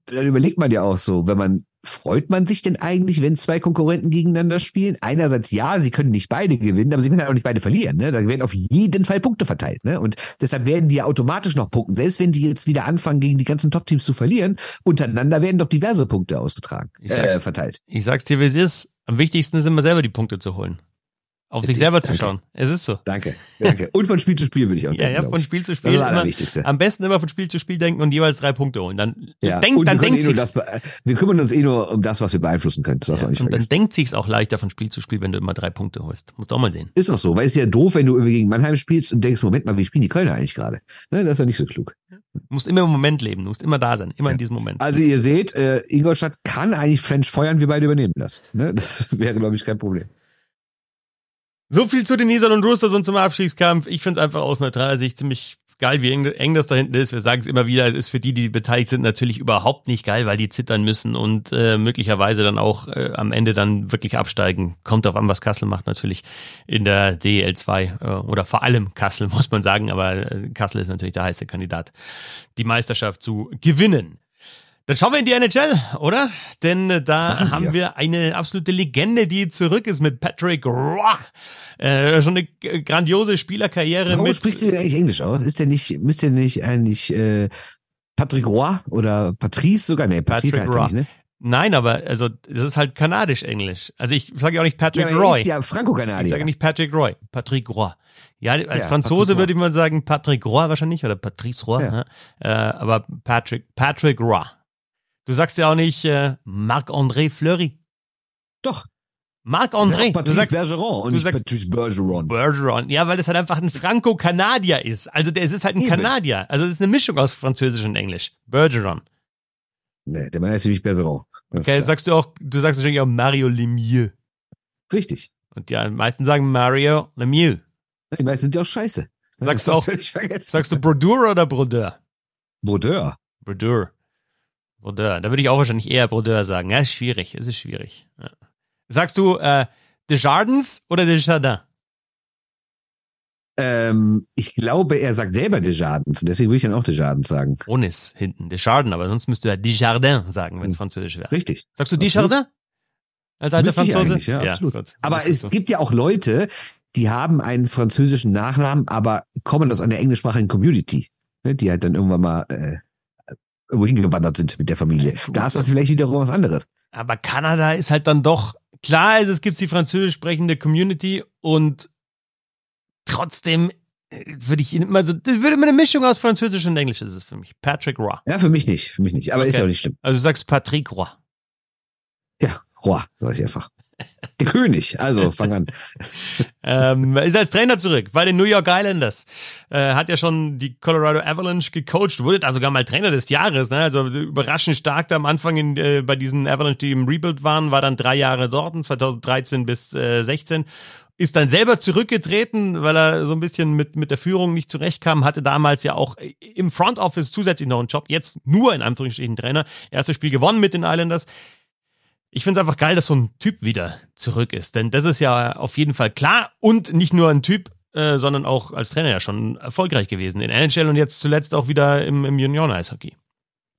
dann überlegt man ja auch so, wenn man freut man sich denn eigentlich, wenn zwei Konkurrenten gegeneinander spielen? Einerseits ja, sie können nicht beide gewinnen, aber sie können halt auch nicht beide verlieren. Ne? Da werden auf jeden Fall Punkte verteilt. Ne? Und deshalb werden die ja automatisch noch punkten. Selbst wenn die jetzt wieder anfangen, gegen die ganzen Top-Teams zu verlieren, untereinander werden doch diverse Punkte ausgetragen, äh, verteilt. Ich sag's dir, wie es ist. Am wichtigsten ist immer selber die Punkte zu holen. Auf sich selber zu schauen. Es ist so. Danke, danke. Und von Spiel zu Spiel würde ich auch Ja, ja, von Spiel zu Spiel. Das ist das Allerwichtigste. Am besten immer von Spiel zu Spiel denken und jeweils drei Punkte holen. Dann ja. denkt, dann denkt eh sich's. Das, wir kümmern uns eh nur um das, was wir beeinflussen können. Das ja, und dann denkt sich's auch leichter von Spiel zu Spiel, wenn du immer drei Punkte holst. Musst du auch mal sehen. Ist doch so, weil es ist ja doof, wenn du gegen Mannheim spielst und denkst, Moment mal, wie spielen die Kölner eigentlich gerade? Ne, das ist ja nicht so klug. Du musst immer im Moment leben, du musst immer da sein, immer ja. in diesem Moment. Also ihr seht, äh, Ingolstadt kann eigentlich French feuern, wir beide übernehmen das. Ne? Das (laughs) wäre, glaube ich, kein Problem. So viel zu den Nissan und Roosters und zum Abstiegskampf. Ich finde es einfach aus neutraler Sicht ziemlich geil, wie eng das da hinten ist. Wir sagen es immer wieder, es ist für die, die beteiligt sind, natürlich überhaupt nicht geil, weil die zittern müssen und äh, möglicherweise dann auch äh, am Ende dann wirklich absteigen. Kommt auf an, was Kassel macht natürlich in der DL2 äh, oder vor allem Kassel, (laughs) muss man sagen, aber äh, Kassel ist natürlich der heiße Kandidat, die Meisterschaft zu gewinnen. Dann schauen wir in die NHL, oder? Denn äh, da haben wir eine absolute Legende, die zurück ist mit Patrick Roy. Äh, schon eine grandiose Spielerkarriere Warum mit. sprichst du eigentlich Englisch aus? Ist der nicht, müsste der nicht eigentlich äh, Patrick Roy oder Patrice sogar? Nee, Patrice Patrick Roy. Nicht, ne? Nein, aber also das ist halt kanadisch-englisch. Also ich sage ja auch nicht Patrick ja, Roy. Ist ja Franco-Kanadier. Ich sage nicht Patrick Roy, Patrick Roy. Ja, als ja, Franzose würde ich mal sagen Patrick Roy wahrscheinlich oder Patrice Roy. Ja. Ne? Äh, aber Patrick Patrick Roy. Du sagst ja auch nicht äh, Marc-André Fleury. Doch. Marc-André. Du sagst Bergeron und du sagst Patrice Bergeron. Bergeron. Ja, weil das halt einfach ein Franco-Kanadier ist. Also der es ist halt ein Eben. Kanadier. Also es ist eine Mischung aus Französisch und Englisch. Bergeron. Nee, der Mann heißt nämlich Bergeron. Okay, sagst du auch, du sagst wahrscheinlich auch Mario Lemieux. Richtig. Und ja, die meisten sagen Mario Lemieux. Die meisten sind ja auch scheiße. Sagst du auch, sagst du Brodeur oder Brodeur? Brodeur. Brodeur. Brodeur. Da würde ich auch wahrscheinlich eher Brodeur sagen. Ja, ist schwierig. Es ist schwierig. Ja. Sagst du äh, Desjardins oder Desjardins? Ähm, ich glaube, er sagt selber Desjardins. Deswegen würde ich dann auch Desjardins sagen. Onis hinten. Desjardins, aber sonst müsste er Desjardins sagen, wenn es hm. französisch wäre. Richtig. Sagst du Desjardins? Als alter Franzose? Ja, ja, absolut. Gut. Aber es so. gibt ja auch Leute, die haben einen französischen Nachnamen, aber kommen aus einer englischsprachigen Community. Ne, die halt dann irgendwann mal äh, wohin gewandert sind mit der Familie. Da ist das vielleicht wiederum was anderes. Aber Kanada ist halt dann doch, klar ist, es gibt die französisch sprechende Community und trotzdem äh, würde ich immer so, würde immer eine Mischung aus Französisch und Englisch ist es für mich. Patrick Roy. Ja, für mich nicht, für mich nicht. Aber okay. ist ja auch nicht schlimm. Also du sagst Patrick Roy. Ja, Roy, sag ich einfach. König, also fang an. ähm, ist als Trainer zurück bei den New York Islanders. Äh, hat ja schon die Colorado Avalanche gecoacht, wurde da sogar mal Trainer des Jahres. Ne? Also überraschend stark da am Anfang in, äh, bei diesen Avalanche, die im Rebuild waren, war dann drei Jahre dort, 2013 bis äh, 16 ist dann selber zurückgetreten, weil er so ein bisschen mit, mit der Führung nicht zurechtkam, hatte damals ja auch im Front Office zusätzlich noch einen Job, jetzt nur in Anführungsstrichen Trainer. Erstes Spiel gewonnen mit den Islanders ich finde es einfach geil, dass so ein Typ wieder zurück ist. Denn das ist ja auf jeden Fall klar und nicht nur ein Typ, äh, sondern auch als Trainer ja schon erfolgreich gewesen in NHL und jetzt zuletzt auch wieder im, im Junioren-Eishockey.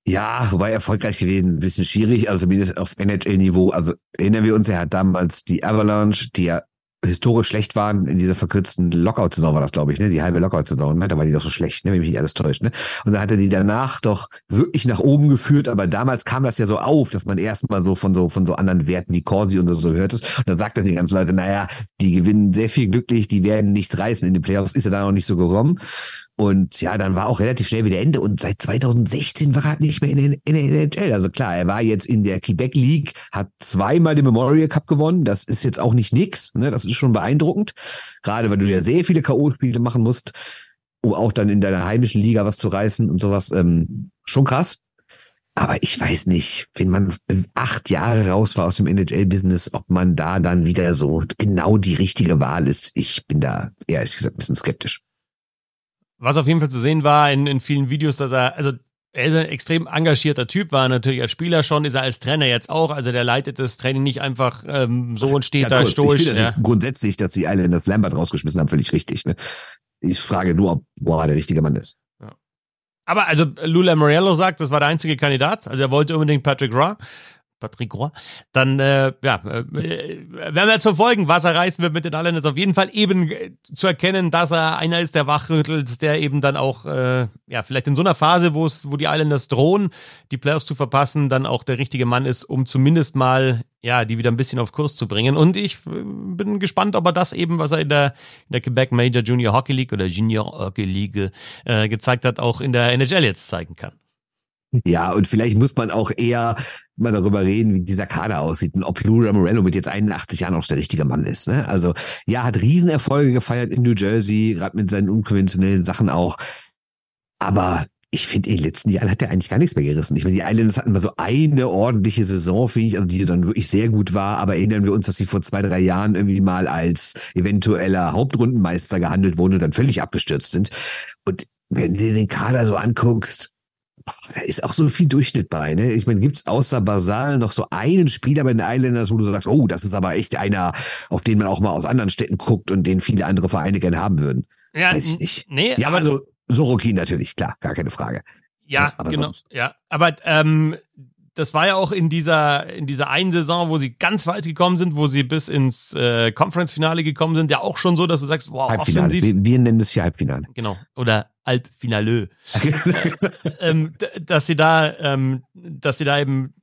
Ja, wobei erfolgreich gewesen, ein bisschen schwierig, also zumindest auf NHL-Niveau. Also erinnern wir uns, er hat damals die Avalanche, die ja historisch schlecht waren in dieser verkürzten Lockout-Saison war das, glaube ich, ne? Die halbe Lockout-Saison, ne? Da war die doch so schlecht, ne? Wenn mich nicht alles täuscht, ne? Und dann hat er die danach doch wirklich nach oben geführt, aber damals kam das ja so auf, dass man erstmal so von so, von so anderen Werten wie Corsi und so, so hört es. Und dann sagt er die ganzen Leute, naja, die gewinnen sehr viel glücklich, die werden nichts reißen in den Playoffs, ist er da noch nicht so gekommen. Und ja, dann war auch relativ schnell wieder Ende. Und seit 2016 war er nicht mehr in, in der NHL. Also klar, er war jetzt in der Quebec League, hat zweimal den Memorial Cup gewonnen. Das ist jetzt auch nicht nix. Ne? Das ist schon beeindruckend. Gerade weil du ja sehr viele K.O.-Spiele machen musst, um auch dann in deiner heimischen Liga was zu reißen und sowas. Ähm, schon krass. Aber ich weiß nicht, wenn man acht Jahre raus war aus dem NHL-Business, ob man da dann wieder so genau die richtige Wahl ist. Ich bin da ehrlich gesagt ein bisschen skeptisch. Was auf jeden Fall zu sehen war in, in vielen Videos, dass er, also er ist ein extrem engagierter Typ, war natürlich als Spieler schon, ist er als Trainer jetzt auch. Also der leitet das Training nicht einfach ähm, so und steht ja, da kurz, stoisch. Ja. Grundsätzlich, dass die Islanders Lambert rausgeschmissen haben, völlig richtig. Ne? Ich frage nur, ob boah, der richtige Mann ist. Aber also Lula Morello sagt, das war der einzige Kandidat. Also er wollte unbedingt Patrick Raw. Patrick Roy, dann äh, ja, äh, werden wir verfolgen, was er reißen wird mit den Islanders. Auf jeden Fall eben äh, zu erkennen, dass er einer ist, der wachrüttelt, der eben dann auch, äh, ja, vielleicht in so einer Phase, wo es, wo die Islanders drohen, die Playoffs zu verpassen, dann auch der richtige Mann ist, um zumindest mal, ja, die wieder ein bisschen auf Kurs zu bringen. Und ich äh, bin gespannt, ob er das eben, was er in der, in der Quebec Major Junior Hockey League oder Junior Hockey League äh, gezeigt hat, auch in der NHL jetzt zeigen kann. Ja, und vielleicht muss man auch eher mal darüber reden, wie dieser Kader aussieht und ob Lou Morello mit jetzt 81 Jahren auch der richtige Mann ist. Ne? Also ja, hat Riesenerfolge gefeiert in New Jersey, gerade mit seinen unkonventionellen Sachen auch. Aber ich finde, in den letzten Jahren hat er eigentlich gar nichts mehr gerissen. Ich meine, die Islanders hatten mal so eine ordentliche Saison, finde ich, also die dann wirklich sehr gut war. Aber erinnern wir uns, dass sie vor zwei, drei Jahren irgendwie mal als eventueller Hauptrundenmeister gehandelt wurden und dann völlig abgestürzt sind. Und wenn du dir den Kader so anguckst, da ist auch so viel Durchschnitt bei. Ne? Ich meine, gibt's außer Basal noch so einen Spieler bei den Islanders, wo du sagst, oh, das ist aber echt einer, auf den man auch mal aus anderen Städten guckt und den viele andere Vereine gerne haben würden. Ja, Weiß ich nicht. Nee, ja, aber also Sorokin natürlich, klar, gar keine Frage. Ja, ja genau. Sonst. Ja, aber ähm, das war ja auch in dieser, in dieser einen Saison, wo sie ganz weit gekommen sind, wo sie bis ins äh, Conference-Finale gekommen sind, ja auch schon so, dass du sagst, wow, Halbfinale. offensiv. Wir, wir nennen das hier Halbfinale. Genau. Oder Halbfinale. (laughs) ähm, dass sie da, ähm, dass sie da eben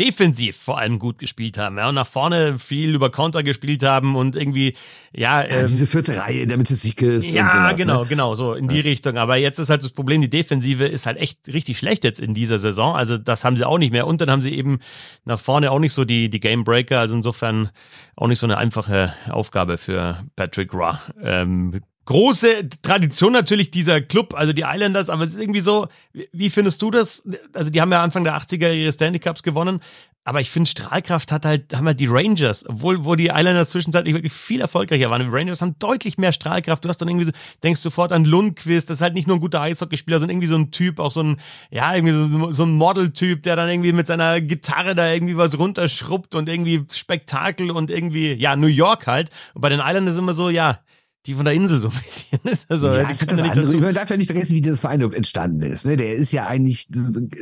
defensiv vor allem gut gespielt haben. Ja, und nach vorne viel über Konter gespielt haben und irgendwie, ja. ja ähm, diese vierte Reihe, damit es sich ist. Ja, sowas, genau, ne? genau, so in die Richtung. Aber jetzt ist halt das Problem, die Defensive ist halt echt richtig schlecht jetzt in dieser Saison. Also das haben sie auch nicht mehr. Und dann haben sie eben nach vorne auch nicht so die, die Game Breaker. Also insofern auch nicht so eine einfache Aufgabe für Patrick Raw. Ähm, große Tradition natürlich dieser Club, also die Islanders, aber es ist irgendwie so, wie findest du das? Also die haben ja Anfang der 80er ihre Stanley Cups gewonnen, aber ich finde Strahlkraft hat halt, haben halt die Rangers, obwohl wo die Islanders zwischenzeitlich wirklich viel erfolgreicher waren. Die Rangers haben deutlich mehr Strahlkraft. Du hast dann irgendwie so, denkst sofort an Lundqvist, das ist halt nicht nur ein guter Eishockeyspieler, sondern irgendwie so ein Typ, auch so ein, ja, irgendwie so, so ein Model-Typ, der dann irgendwie mit seiner Gitarre da irgendwie was runterschrubbt und irgendwie Spektakel und irgendwie, ja, New York halt. Und bei den Islanders immer so, ja, die von der Insel so ein bisschen. Also, ja, das das andere. Man darf ja nicht vergessen, wie dieses Verein entstanden ist. Ne? Der ist ja eigentlich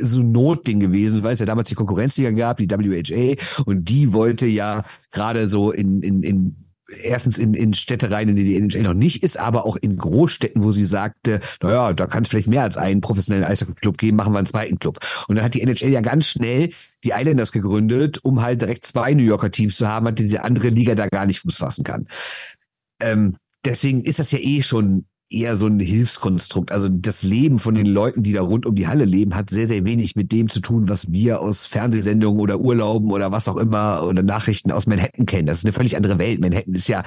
so ein Notding gewesen, weil es ja damals die Konkurrenzliga gab, die WHA, und die wollte ja gerade so in, in, in erstens in, in Städte rein, in die die NHL noch nicht ist, aber auch in Großstädten, wo sie sagte, naja, da kann es vielleicht mehr als einen professionellen Eishockey-Club geben, machen wir einen zweiten Club. Und dann hat die NHL ja ganz schnell die Islanders gegründet, um halt direkt zwei New Yorker Teams zu haben, die diese andere Liga da gar nicht Fuß fassen kann. Ähm, deswegen ist das ja eh schon eher so ein Hilfskonstrukt. Also das Leben von den Leuten, die da rund um die Halle leben, hat sehr, sehr wenig mit dem zu tun, was wir aus Fernsehsendungen oder Urlauben oder was auch immer oder Nachrichten aus Manhattan kennen. Das ist eine völlig andere Welt. Manhattan ist ja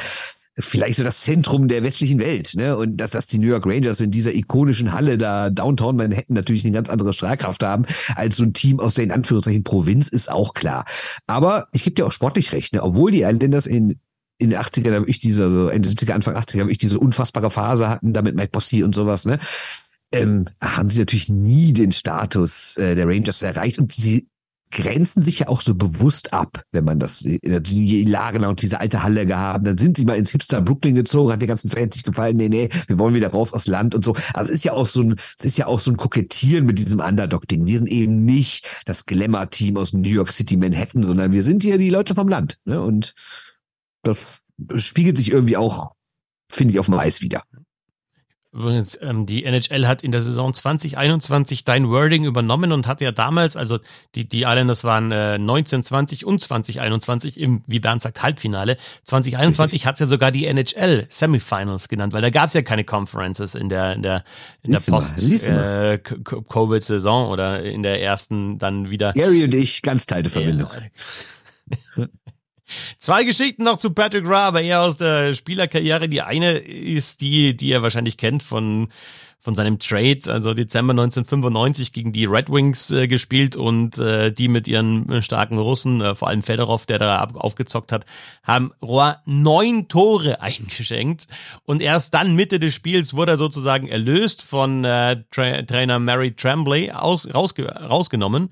vielleicht so das Zentrum der westlichen Welt, ne? Und dass, dass die New York Rangers in dieser ikonischen Halle da Downtown Manhattan natürlich eine ganz andere Strahlkraft haben als so ein Team aus der in Anführungszeichen Provinz, ist auch klar. Aber ich gebe dir auch sportlich recht, ne? Obwohl die Islanders in in den 80ern habe ich diese, also Ende 70er, Anfang 80er habe ich diese unfassbare Phase hatten, damit Mike Bossy und sowas, ne? Ähm, haben sie natürlich nie den Status äh, der Rangers erreicht und sie grenzen sich ja auch so bewusst ab, wenn man das, die Lage und diese alte Halle gehabt, dann sind sie mal ins Hipster Brooklyn gezogen, hat den ganzen Fans nicht gefallen, nee, nee, wir wollen wieder raus aus Land und so. Also ist ja auch so ein, ist ja auch so ein Kokettieren mit diesem Underdog-Ding. Wir sind eben nicht das Glamour-Team aus New York City, Manhattan, sondern wir sind hier die Leute vom Land, ne? Und das spiegelt sich irgendwie auch, finde ich, auf dem Eis wieder. Übrigens, ähm, die NHL hat in der Saison 2021 dein Wording übernommen und hat ja damals, also die, die Islanders waren äh, 19, 20 und 2021 im, wie Bernd sagt, Halbfinale. 2021 hat es ja sogar die NHL Semifinals genannt, weil da gab es ja keine Conferences in der, in der, in der Post-Covid-Saison äh, oder in der ersten dann wieder. Gary und ich, ganz teilte Verbindung. Ja. (laughs) Zwei Geschichten noch zu Patrick Ra, aber eher aus der Spielerkarriere. Die eine ist die, die er wahrscheinlich kennt von von seinem Trade, also Dezember 1995 gegen die Red Wings äh, gespielt und äh, die mit ihren äh, starken Russen, äh, vor allem Fedorov, der da aufgezockt hat, haben Roy neun Tore (laughs) eingeschenkt und erst dann Mitte des Spiels wurde er sozusagen erlöst von äh, Tra Trainer Mary Tremblay aus, rausge rausgenommen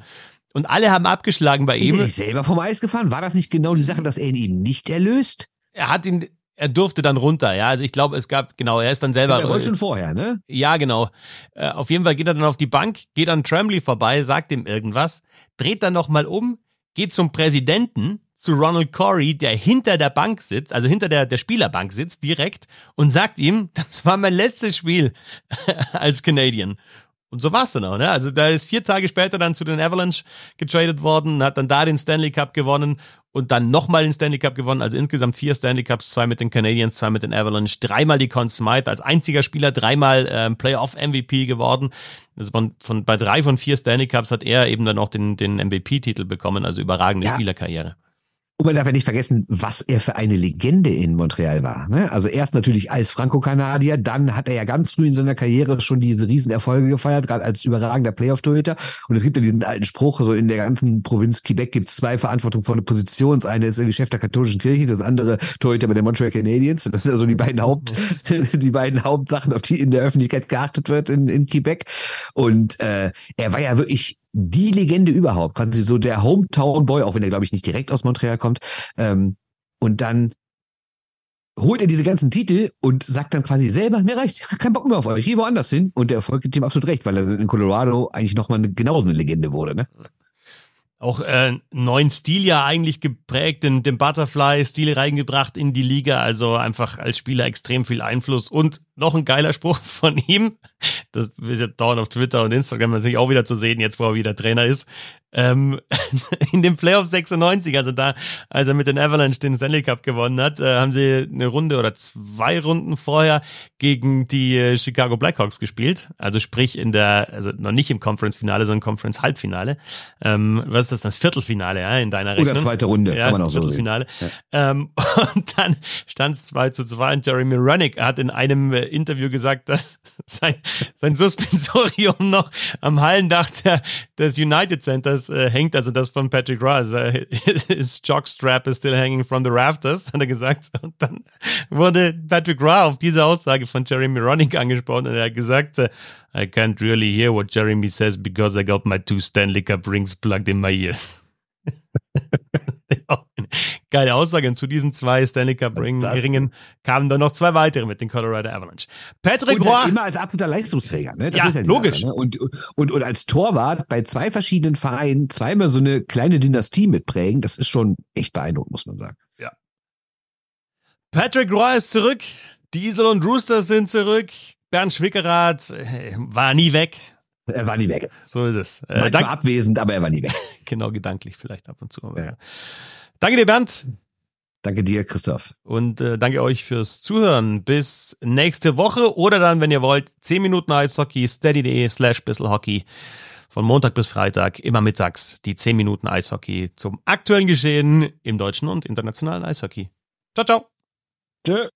und alle haben abgeschlagen bei ihm. Ist er nicht selber vom Eis gefahren? War das nicht genau die Sache, dass er ihn nicht erlöst? Er hat ihn, er durfte dann runter, ja. Also ich glaube, es gab, genau, er ist dann selber. Er wollte schon vorher, ne? Ja, genau. Äh, auf jeden Fall geht er dann auf die Bank, geht an Tremblay vorbei, sagt ihm irgendwas, dreht dann nochmal um, geht zum Präsidenten, zu Ronald Corey, der hinter der Bank sitzt, also hinter der, der Spielerbank sitzt, direkt und sagt ihm, (laughs) das war mein letztes Spiel (laughs) als Canadian. Und so war's dann auch, ne? Also da ist vier Tage später dann zu den Avalanche getradet worden, hat dann da den Stanley Cup gewonnen und dann nochmal den Stanley Cup gewonnen. Also insgesamt vier Stanley Cups, zwei mit den Canadiens, zwei mit den Avalanche, dreimal die Conn Smythe als einziger Spieler, dreimal ähm, Playoff MVP geworden. Also von, von, bei drei von vier Stanley Cups hat er eben dann auch den, den MVP-Titel bekommen, also überragende ja. Spielerkarriere. Und man darf ja nicht vergessen, was er für eine Legende in Montreal war. Ne? Also erst natürlich als Franco-Kanadier, dann hat er ja ganz früh in seiner Karriere schon diese Riesenerfolge gefeiert, gerade als überragender Playoff-Torhüter. Und es gibt ja diesen alten Spruch, so in der ganzen Provinz Quebec gibt es zwei verantwortungsvolle Positionen. Das eine ist irgendwie Chef der katholischen Kirche, das andere Torhüter bei den Montreal Canadiens. Das sind also die beiden Haupt, (laughs) die beiden Hauptsachen, auf die in der Öffentlichkeit geachtet wird in, in Quebec. Und äh, er war ja wirklich die Legende überhaupt, quasi so der Hometown Boy, auch wenn er glaube ich nicht direkt aus Montreal kommt. Ähm, und dann holt er diese ganzen Titel und sagt dann quasi selber, mir reicht, kein Bock mehr auf euch, ich gehe woanders hin. Und der Erfolg gibt ihm absolut recht, weil er in Colorado eigentlich nochmal genauso eine Legende wurde, ne? auch äh, neuen Stil ja eigentlich geprägt, den, den Butterfly-Stil reingebracht in die Liga, also einfach als Spieler extrem viel Einfluss und noch ein geiler Spruch (laughs) von ihm, das ist ja dauernd auf Twitter und Instagram natürlich auch wieder zu sehen, jetzt wo er wieder Trainer ist, ähm, (laughs) in dem Playoff 96, also da, als er mit den Avalanche den Stanley Cup gewonnen hat, äh, haben sie eine Runde oder zwei Runden vorher gegen die äh, Chicago Blackhawks gespielt. Also sprich in der, also noch nicht im Conference-Finale, sondern Conference-Halbfinale. Ähm, was ist das, das Viertelfinale, ja, in deiner Rechnung? Oder zweite Runde, ja, kann man auch Viertelfinale. so sehen. Ja. Ähm, (laughs) und dann stand es 2 zu 2 und Jeremy Runnick hat in einem äh, Interview gesagt, dass (laughs) sein, sein Suspensorium noch am Hallendach der, des United Centers äh, hängt, also das von Patrick Roy, also (laughs) his jockstrap is still hanging from the rafters, hat er gesagt. Und dann wurde Patrick Roy auf diese Aussage von Jeremy Roenick angesprochen und er hat gesagt, äh, I can't really hear what Jeremy says because I got my two Stanley Cup rings plugged in my ears. (laughs) Geile Aussage. Und zu diesen zwei Stanley Cup Ringen kamen dann noch zwei weitere mit den Colorado Avalanche. Patrick und Roy. Immer als absoluter Leistungsträger, ne? Das ja, ja logisch. Sache, ne? und, und, und als Torwart bei zwei verschiedenen Vereinen zweimal so eine kleine Dynastie mitprägen, das ist schon echt beeindruckend, muss man sagen. Ja. Patrick Roy ist zurück. Diesel und Rooster sind zurück. Bernd Schwickerath äh, war nie weg. Er war nie weg. So ist es. Äh, Manchmal abwesend, aber er war nie weg. (laughs) genau, gedanklich vielleicht ab und zu. Ja. Danke dir, Bernd. Danke dir, Christoph. Und äh, danke euch fürs Zuhören. Bis nächste Woche oder dann, wenn ihr wollt, 10 Minuten Eishockey, steady.de slash bisselhockey. Von Montag bis Freitag, immer mittags, die 10 Minuten Eishockey zum aktuellen Geschehen im deutschen und internationalen Eishockey. Ciao, ciao. Tschö.